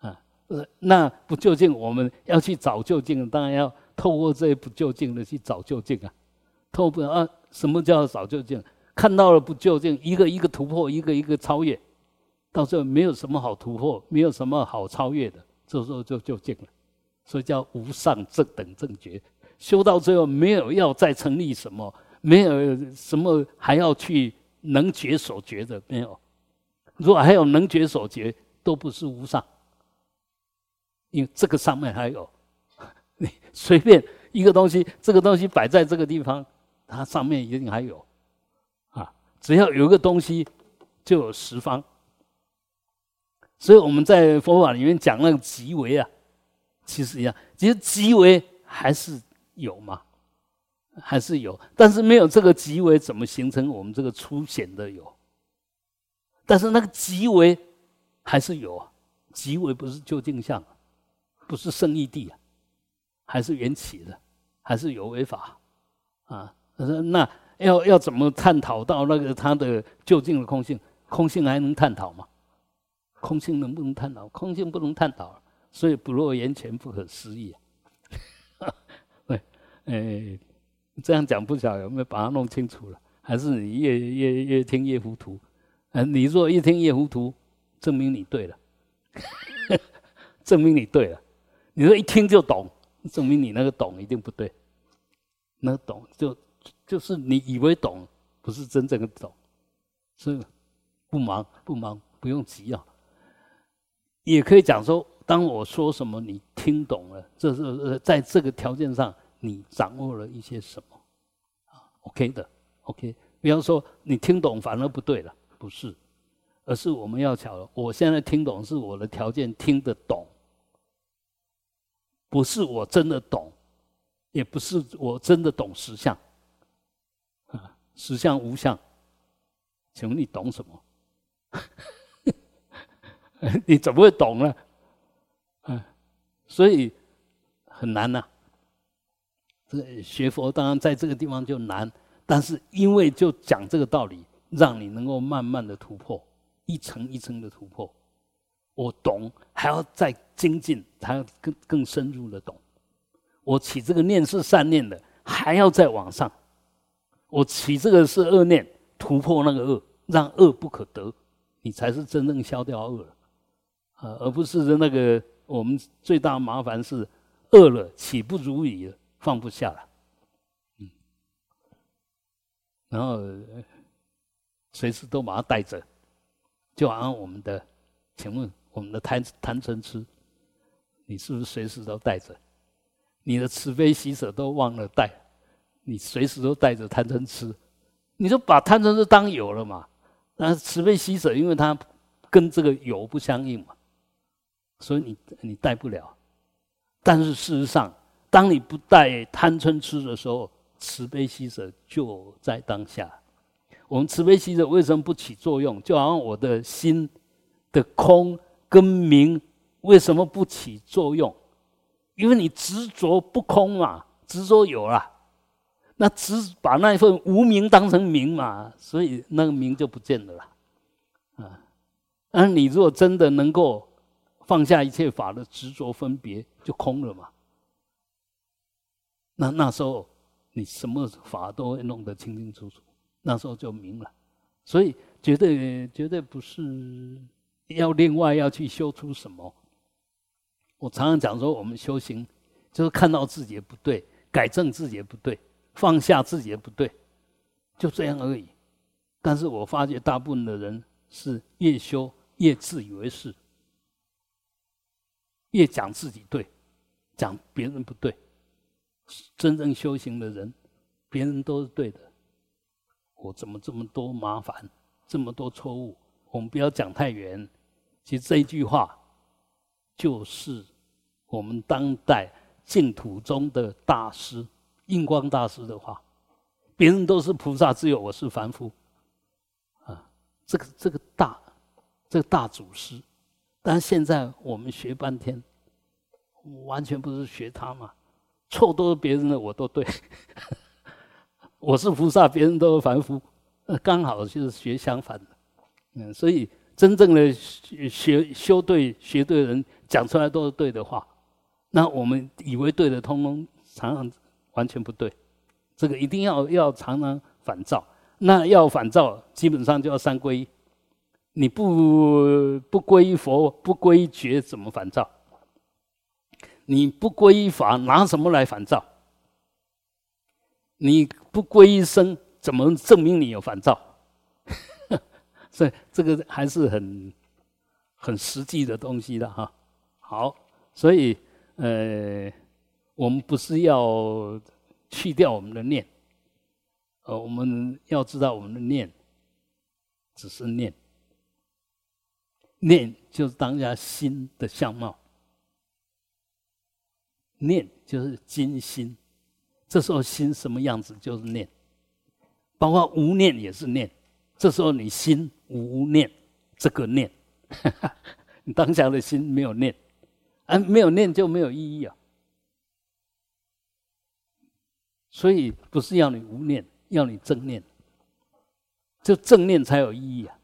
S1: 啊，呃，那不究竟，我们要去找究竟，当然要透过这不究竟的去找究竟啊，透过啊，什么叫找究竟？看到了不究竟，一个一个突破，一个一个超越。到最后没有什么好突破，没有什么好超越的，这时候就就尽了，所以叫无上正等正觉。修到最后，没有要再成立什么，没有什么还要去能觉所觉的，没有。如果还有能觉所觉，都不是无上，因为这个上面还有，你随便一个东西，这个东西摆在这个地方，它上面一定还有，只要有一个东西，就有十方。所以我们在佛法里面讲那个极为啊，其实一样，其实极为还是有嘛，还是有，但是没有这个极为，怎么形成我们这个粗显的有？但是那个极为还是有啊，极为不是究竟相，不是圣义地啊，还是缘起的，还是有为法啊。那要要怎么探讨到那个它的究竟的空性？空性还能探讨吗？空性能不能探讨？空性不能探讨，所以不落言前不可思议啊！对，哎，这样讲不晓有没有把它弄清楚了？还是你越越越听越糊涂？嗯，你若越听越糊涂，证明你对了，证明你对了。你说一听就懂，证明你那个懂一定不对。那个懂就就是你以为懂，不是真正的懂，是不忙不忙，不用急啊。也可以讲说，当我说什么，你听懂了，这是，在这个条件上，你掌握了一些什么，，OK 的，OK。比方说，你听懂反而不对了，不是，而是我们要巧，我现在听懂是我的条件听得懂，不是我真的懂，也不是我真的懂实相，实相无相，请问你懂什么？你怎么会懂呢？嗯，所以很难呐。这学佛当然在这个地方就难，但是因为就讲这个道理，让你能够慢慢的突破，一层一层的突破。我懂，还要再精进，还要更更深入的懂。我起这个念是善念的，还要再往上。我起这个是恶念，突破那个恶，让恶不可得，你才是真正消掉恶了。啊，而不是那个我们最大麻烦是饿了岂不如已放不下了，嗯，然后随时都把它带着，就好像我们的，请问我们的贪贪嗔痴，你是不是随时都带着？你的慈悲喜舍都忘了带，你随时都带着贪嗔痴，你就把贪嗔痴当有了嘛。那慈悲喜舍，因为它跟这个有不相应嘛，所以你你带不了。但是事实上，当你不带贪嗔痴的时候，慈悲喜舍就在当下。我们慈悲喜舍为什么不起作用？就好像我的心的空跟明为什么不起作用？因为你执着不空嘛，执着有了。那只把那一份无名当成名嘛，所以那个名就不见了啦，啊，而你如果真的能够放下一切法的执着分别，就空了嘛。那那时候你什么法都会弄得清清楚楚，那时候就明了。所以绝对绝对不是要另外要去修出什么。我常常讲说，我们修行就是看到自己的不对，改正自己的不对。放下自己的不对，就这样而已。但是我发觉大部分的人是越修越自以为是，越讲自己对，讲别人不对。真正修行的人，别人都是对的。我怎么这么多麻烦，这么多错误？我们不要讲太远。其实这一句话，就是我们当代净土中的大师。印光大师的话：“别人都是菩萨，只有我是凡夫。”啊，这个这个大，这个大祖师。但现在我们学半天，完全不是学他嘛，错都是别人的，我都对。我是菩萨，别人都是凡夫，刚好就是学相反的。嗯，所以真正的学修对、学对的人讲出来都是对的话，那我们以为对的，通通常常。完全不对，这个一定要要常常反照。那要反照，基本上就要三皈依。你不不皈依佛，不皈依觉，怎么反照？你不皈依法，拿什么来反照？你不皈依生，怎么证明你有反照？所以这个还是很很实际的东西的哈。好，所以呃。我们不是要去掉我们的念，呃，我们要知道我们的念只是念，念就是当下心的相貌，念就是金心，这时候心什么样子就是念，包括无念也是念，这时候你心无念，这个念，你当下的心没有念，啊，没有念就没有意义啊。所以不是要你无念，要你正念，就正念才有意义啊！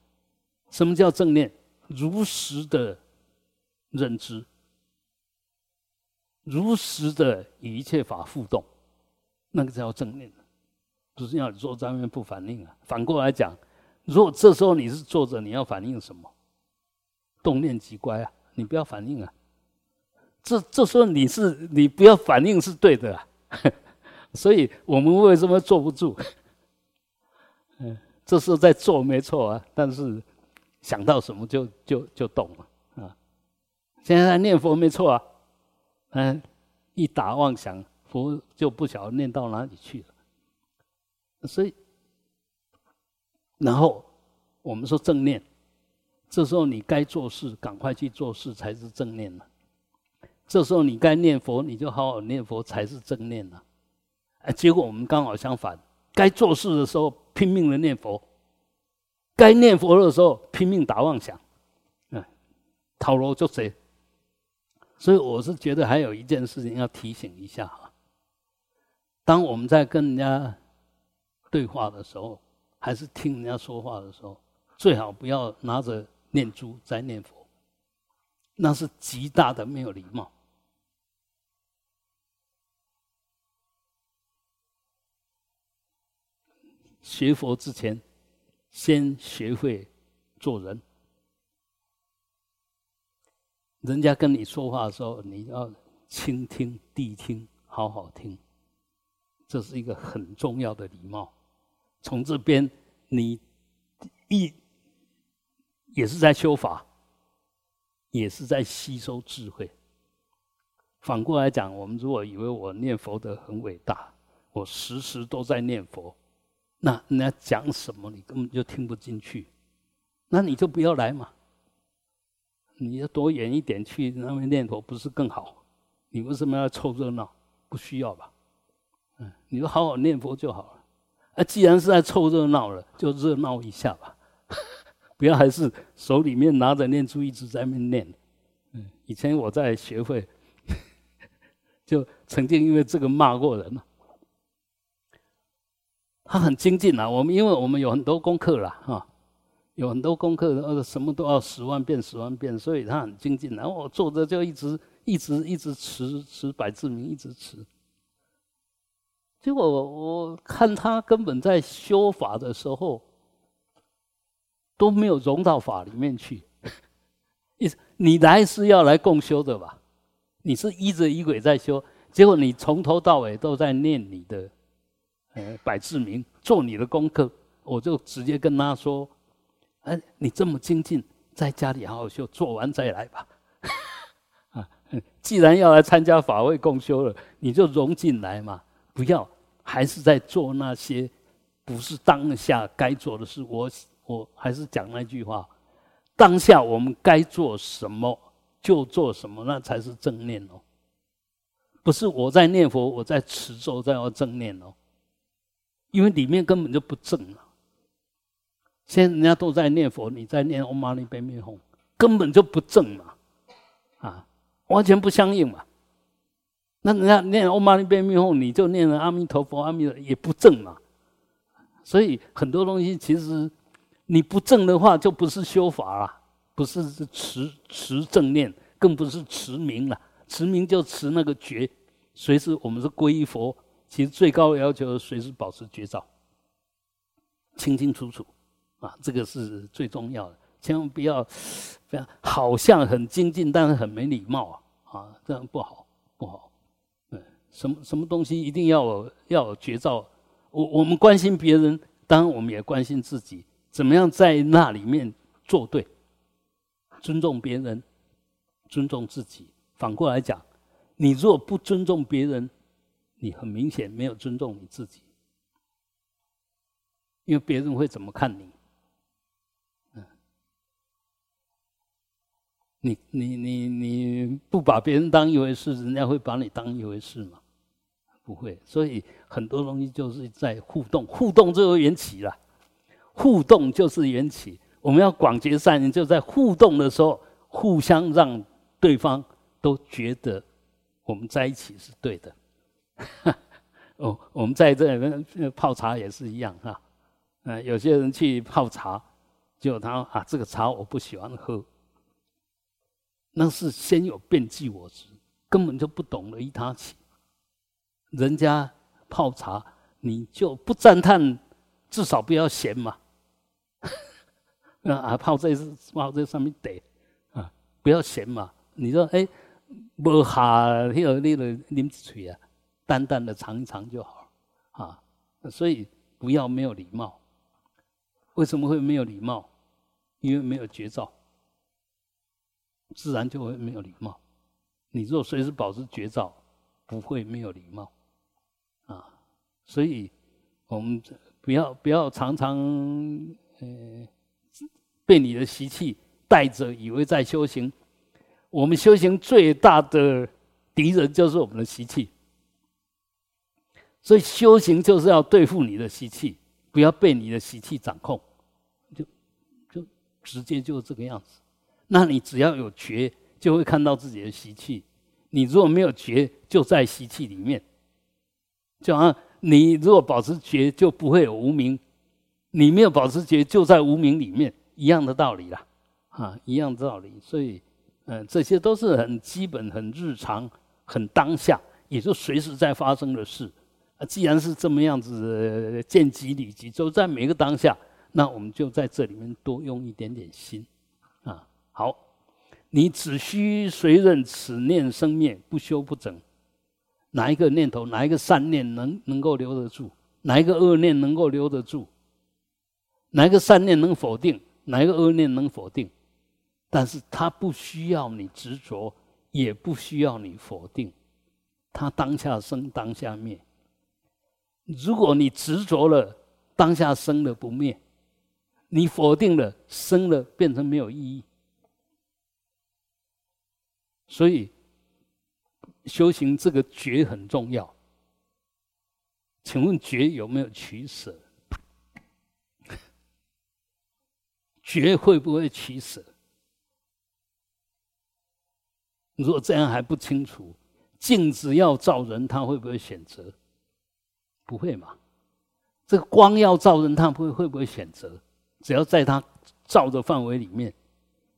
S1: 什么叫正念？如实的认知，如实的与一切法互动，那个叫正念。不是要你坐在那边不反应啊！反过来讲，如果这时候你是坐着，你要反应什么？动念即乖啊！你不要反应啊！这这时候你是你不要反应是对的啊！所以我们为什么坐不住？嗯，这是在做没错啊，但是想到什么就就就动了啊。现在念佛没错啊，嗯，一打妄想，佛就不晓得念到哪里去了。所以，然后我们说正念，这时候你该做事，赶快去做事才是正念了。这时候你该念佛，你就好好念佛才是正念了。哎，结果我们刚好相反，该做事的时候拼命的念佛，该念佛的时候拼命打妄想，嗯，讨罗就谁？所以我是觉得还有一件事情要提醒一下哈，当我们在跟人家对话的时候，还是听人家说话的时候，最好不要拿着念珠在念佛，那是极大的没有礼貌。学佛之前，先学会做人。人家跟你说话的时候，你要倾听、谛听，好好听。这是一个很重要的礼貌。从这边，你一也是在修法，也是在吸收智慧。反过来讲，我们如果以为我念佛的很伟大。我时时都在念佛，那人家讲什么你根本就听不进去，那你就不要来嘛。你要躲远一点去那边念佛，不是更好？你为什么要凑热闹？不需要吧？嗯，你就好好念佛就好了。啊，既然是在凑热闹了，就热闹一下吧，不要还是手里面拿着念珠一直在那边念。嗯，以前我在学会，就曾经因为这个骂过人了。他很精进啊，我们因为我们有很多功课了哈。有很多功课，呃，什么都要十万遍、十万遍，所以他很精进。然后我坐着就一直、一直、一直持持百字明，一直持。结果我我看他根本在修法的时候都没有融到法里面去。意思你来是要来共修的吧？你是依着仪轨在修，结果你从头到尾都在念你的呃百字明，做你的功课。我就直接跟他说。哎，你这么精进，在家里好好修，做完再来吧。啊，既然要来参加法会共修了，你就融进来嘛，不要还是在做那些不是当下该做的事。我我还是讲那句话：当下我们该做什么就做什么，那才是正念哦。不是我在念佛，我在持咒，在要正念哦，因为里面根本就不正了。现在人家都在念佛，你在念嗡嘛呢呗咪吽，根本就不正嘛，啊，完全不相应嘛。那人家念嗡嘛呢呗咪吽，你就念了阿弥陀佛，阿弥陀也不正嘛。所以很多东西其实你不正的话，就不是修法了，不是持持正念，更不是持名了。持名就持那个觉，随时我们是皈依佛，其实最高的要求随时保持绝照，清清楚楚。啊，这个是最重要的，千万不要，不要好像很精进，但是很没礼貌啊！啊，这样不好，不好。嗯，什么什么东西一定要要有绝招。我我们关心别人，当然我们也关心自己，怎么样在那里面做对，尊重别人，尊重自己。反过来讲，你如果不尊重别人，你很明显没有尊重你自己，因为别人会怎么看你？嗯你你你你不把别人当一回事，人家会把你当一回事吗？不会。所以很多东西就是在互动，互动就有缘起了。互动就是缘起。我们要广结善缘，就在互动的时候，互相让对方都觉得我们在一起是对的。哦，我们在这里面泡茶也是一样哈。嗯，有些人去泡茶，就他啊，这个茶我不喜欢喝。那是先有变计我执，根本就不懂得一他起。人家泡茶，你就不赞叹，至少不要嫌嘛。啊，泡在泡在上面得啊，不要嫌嘛。你说哎，不下那个那个啉水啊，淡淡的尝一尝就好啊。所以不要没有礼貌。为什么会没有礼貌？因为没有绝招。自然就会没有礼貌。你若随时保持绝招，不会没有礼貌啊。所以，我们不要不要常常呃被你的习气带着，以为在修行。我们修行最大的敌人就是我们的习气。所以修行就是要对付你的习气，不要被你的习气掌控，就就直接就这个样子。那你只要有觉，就会看到自己的习气；你如果没有觉，就在习气里面。就好像你如果保持觉，就不会有无名；你没有保持觉，就在无名里面，一样的道理啦，啊，一样的道理。所以，嗯，这些都是很基本、很日常、很当下，也就随时在发生的事。既然是这么样子，见机理机，就在每个当下，那我们就在这里面多用一点点心啊。好，你只需随任此念生灭，不修不整。哪一个念头，哪一个善念能能够留得住？哪一个恶念能够留得住？哪一个善念能否定？哪一个恶念能否定？但是它不需要你执着，也不需要你否定，它当下生，当下灭。如果你执着了当下生的不灭，你否定了生了变成没有意义。所以修行这个觉很重要。请问觉有没有取舍？觉会不会取舍？如果这样还不清楚，镜子要照人，他会不会选择？不会嘛？这个光要照人，他会会不会选择？只要在他照的范围里面，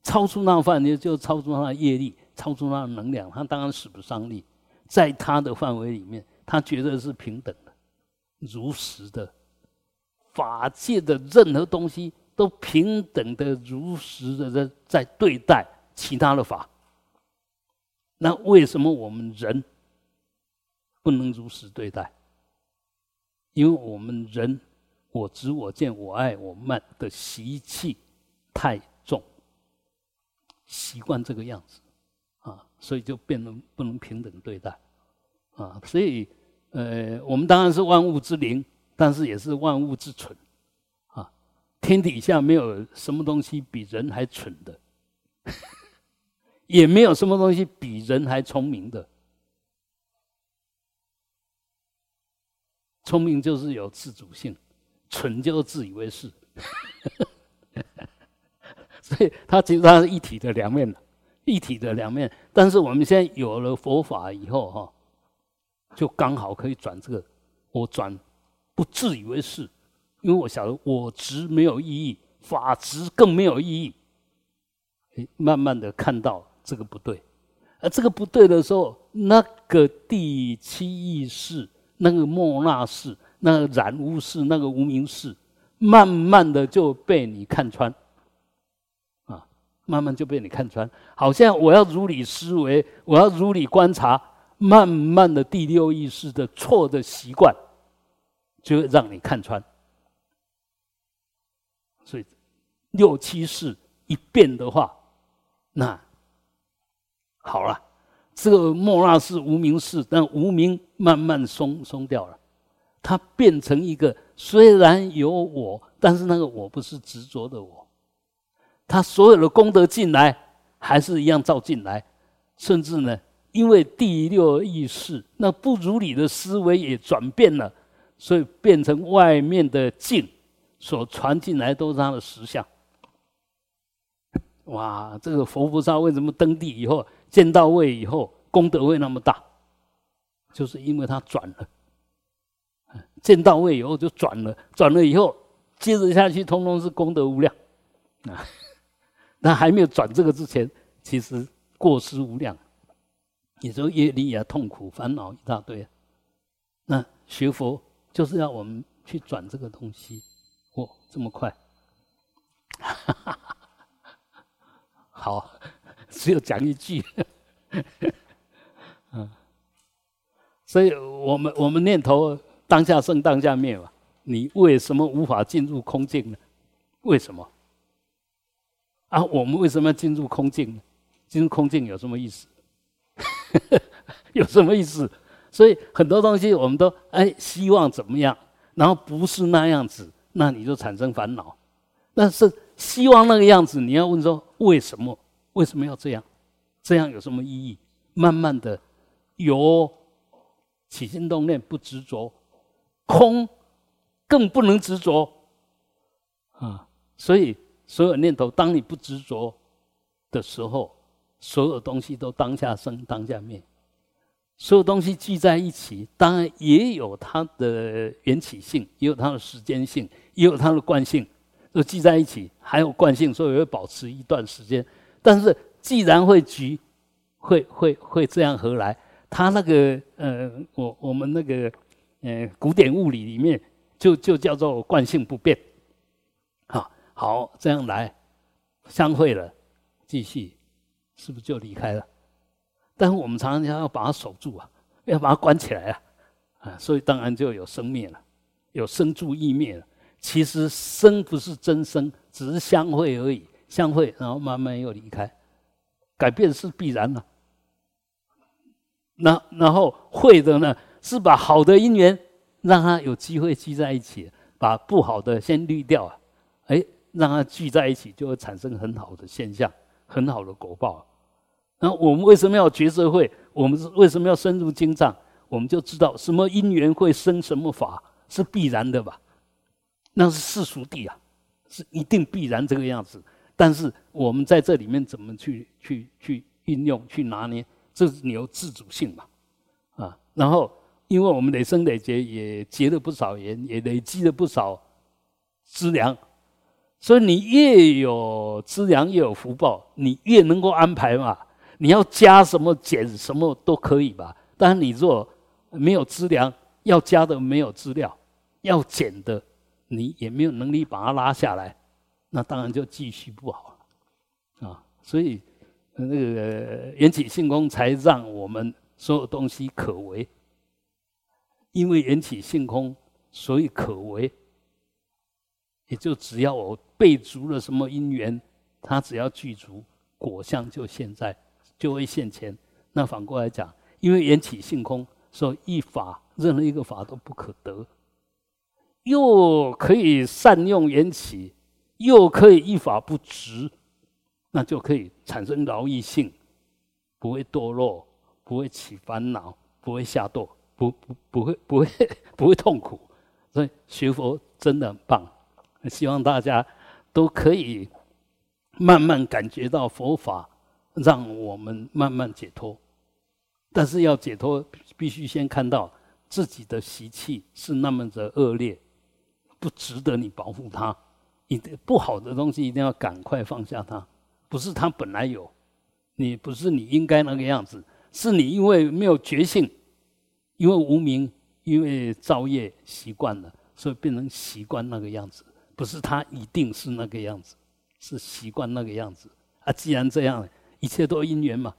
S1: 超出那范围就超出他的业力，超出他的能量，他当然使不上力。在他的范围里面，他觉得是平等的、如实的。法界的任何东西都平等的、如实的在在对待其他的法。那为什么我们人不能如实对待？因为我们人我执、我见、我爱、我慢的习气太重，习惯这个样子啊，所以就变得不能平等对待啊。所以，呃，我们当然是万物之灵，但是也是万物之蠢啊。天底下没有什么东西比人还蠢的，也没有什么东西比人还聪明的。聪明就是有自主性，蠢就是自以为是，所以它其实它是一体的两面一体的两面。但是我们现在有了佛法以后，哈，就刚好可以转这个，我转不自以为是，因为我晓得我执没有意义，法执更没有意义。慢慢的看到这个不对，而这个不对的时候，那个第七意识。那个莫那式，那个染污式，那个无名式，慢慢的就被你看穿，啊，慢慢就被你看穿。好像我要如理思维，我要如理观察，慢慢的第六意识的错的习惯，就会让你看穿。所以六七世一变的话，那好了。这个莫那是无名氏，但无名慢慢松松掉了，它变成一个虽然有我，但是那个我不是执着的我，他所有的功德进来还是一样照进来，甚至呢，因为第六意识那不如理的思维也转变了，所以变成外面的境所传进来都是他的实相。哇，这个佛菩萨为什么登地以后？见到位以后，功德会那么大，就是因为他转了。见到位以后就转了，转了以后，接着下去通通是功德无量啊。那还没有转这个之前，其实过失无量，你说业力啊、痛苦、烦恼一大堆。那学佛就是要我们去转这个东西，哦，这么快，好。只有讲一句，所以我们我们念头当下生当下灭嘛，你为什么无法进入空境呢？为什么？啊，我们为什么要进入空境呢？进入空境有什么意思？有什么意思？所以很多东西我们都哎希望怎么样，然后不是那样子，那你就产生烦恼。但是希望那个样子，你要问说为什么？为什么要这样？这样有什么意义？慢慢的，有起心动念不执着，空更不能执着啊！所以所有念头，当你不执着的时候，所有东西都当下生当下灭。所有东西聚在一起，当然也有它的缘起性，也有它的时间性，也有它的惯性。都聚在一起，还有惯性，所以会保持一段时间。但是，既然会局，会会会这样合来？他那个呃，我我们那个呃古典物理里面就就叫做惯性不变。好，好这样来相会了，继续是不是就离开了？但是我们常常要把它守住啊，要把它关起来啊，啊，所以当然就有生灭了，有生住异灭了。其实生不是真生，只是相会而已。相会，然后慢慢又离开，改变是必然的。那然后会的呢，是把好的因缘让它有机会聚在一起，把不好的先滤掉啊，哎，让它聚在一起，就会产生很好的现象，很好的果报。啊那我们为什么要觉社会？我们是为什么要深入经藏？我们就知道什么因缘会生什么法是必然的吧？那是世俗谛啊，是一定必然这个样子。但是我们在这里面怎么去去去运用、去拿捏？这是你有自主性嘛？啊，然后因为我们累生累劫也结了不少缘，也累积了不少资粮，所以你越有资粮，越有福报，你越能够安排嘛。你要加什么减什么都可以吧？但是你若没有资粮，要加的没有资料，要减的你也没有能力把它拉下来，那当然就继续不好啊。所以。那个缘起性空才让我们所有东西可为，因为缘起性空，所以可为。也就只要我备足了什么因缘，它只要具足果相，就现在就会现前。那反过来讲，因为缘起性空，所以一法任何一个法都不可得，又可以善用缘起，又可以一法不执。那就可以产生劳逸性，不会堕落，不会起烦恼，不会下堕，不不不会不会不会痛苦，所以学佛真的很棒。希望大家都可以慢慢感觉到佛法，让我们慢慢解脱。但是要解脱，必须先看到自己的习气是那么的恶劣，不值得你保护它。你的不好的东西一定要赶快放下它。不是他本来有，你不是你应该那个样子，是你因为没有觉性，因为无名，因为造业习惯了，所以变成习惯那个样子。不是他一定是那个样子，是习惯那个样子。啊，既然这样，一切都因缘嘛，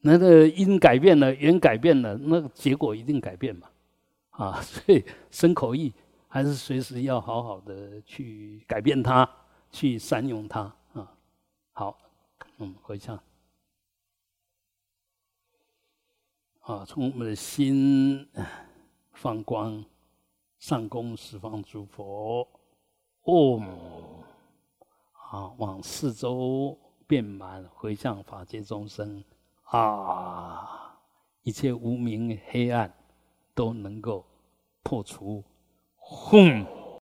S1: 那个因改变了，缘改变了，那个结果一定改变嘛。啊，所以生口意还是随时要好好的去改变它，去善用它。好，嗯，回向啊，从我们的心放光，上供十方诸佛，嗡，啊，往四周遍满，回向法界众生啊，一切无明黑暗都能够破除，轰。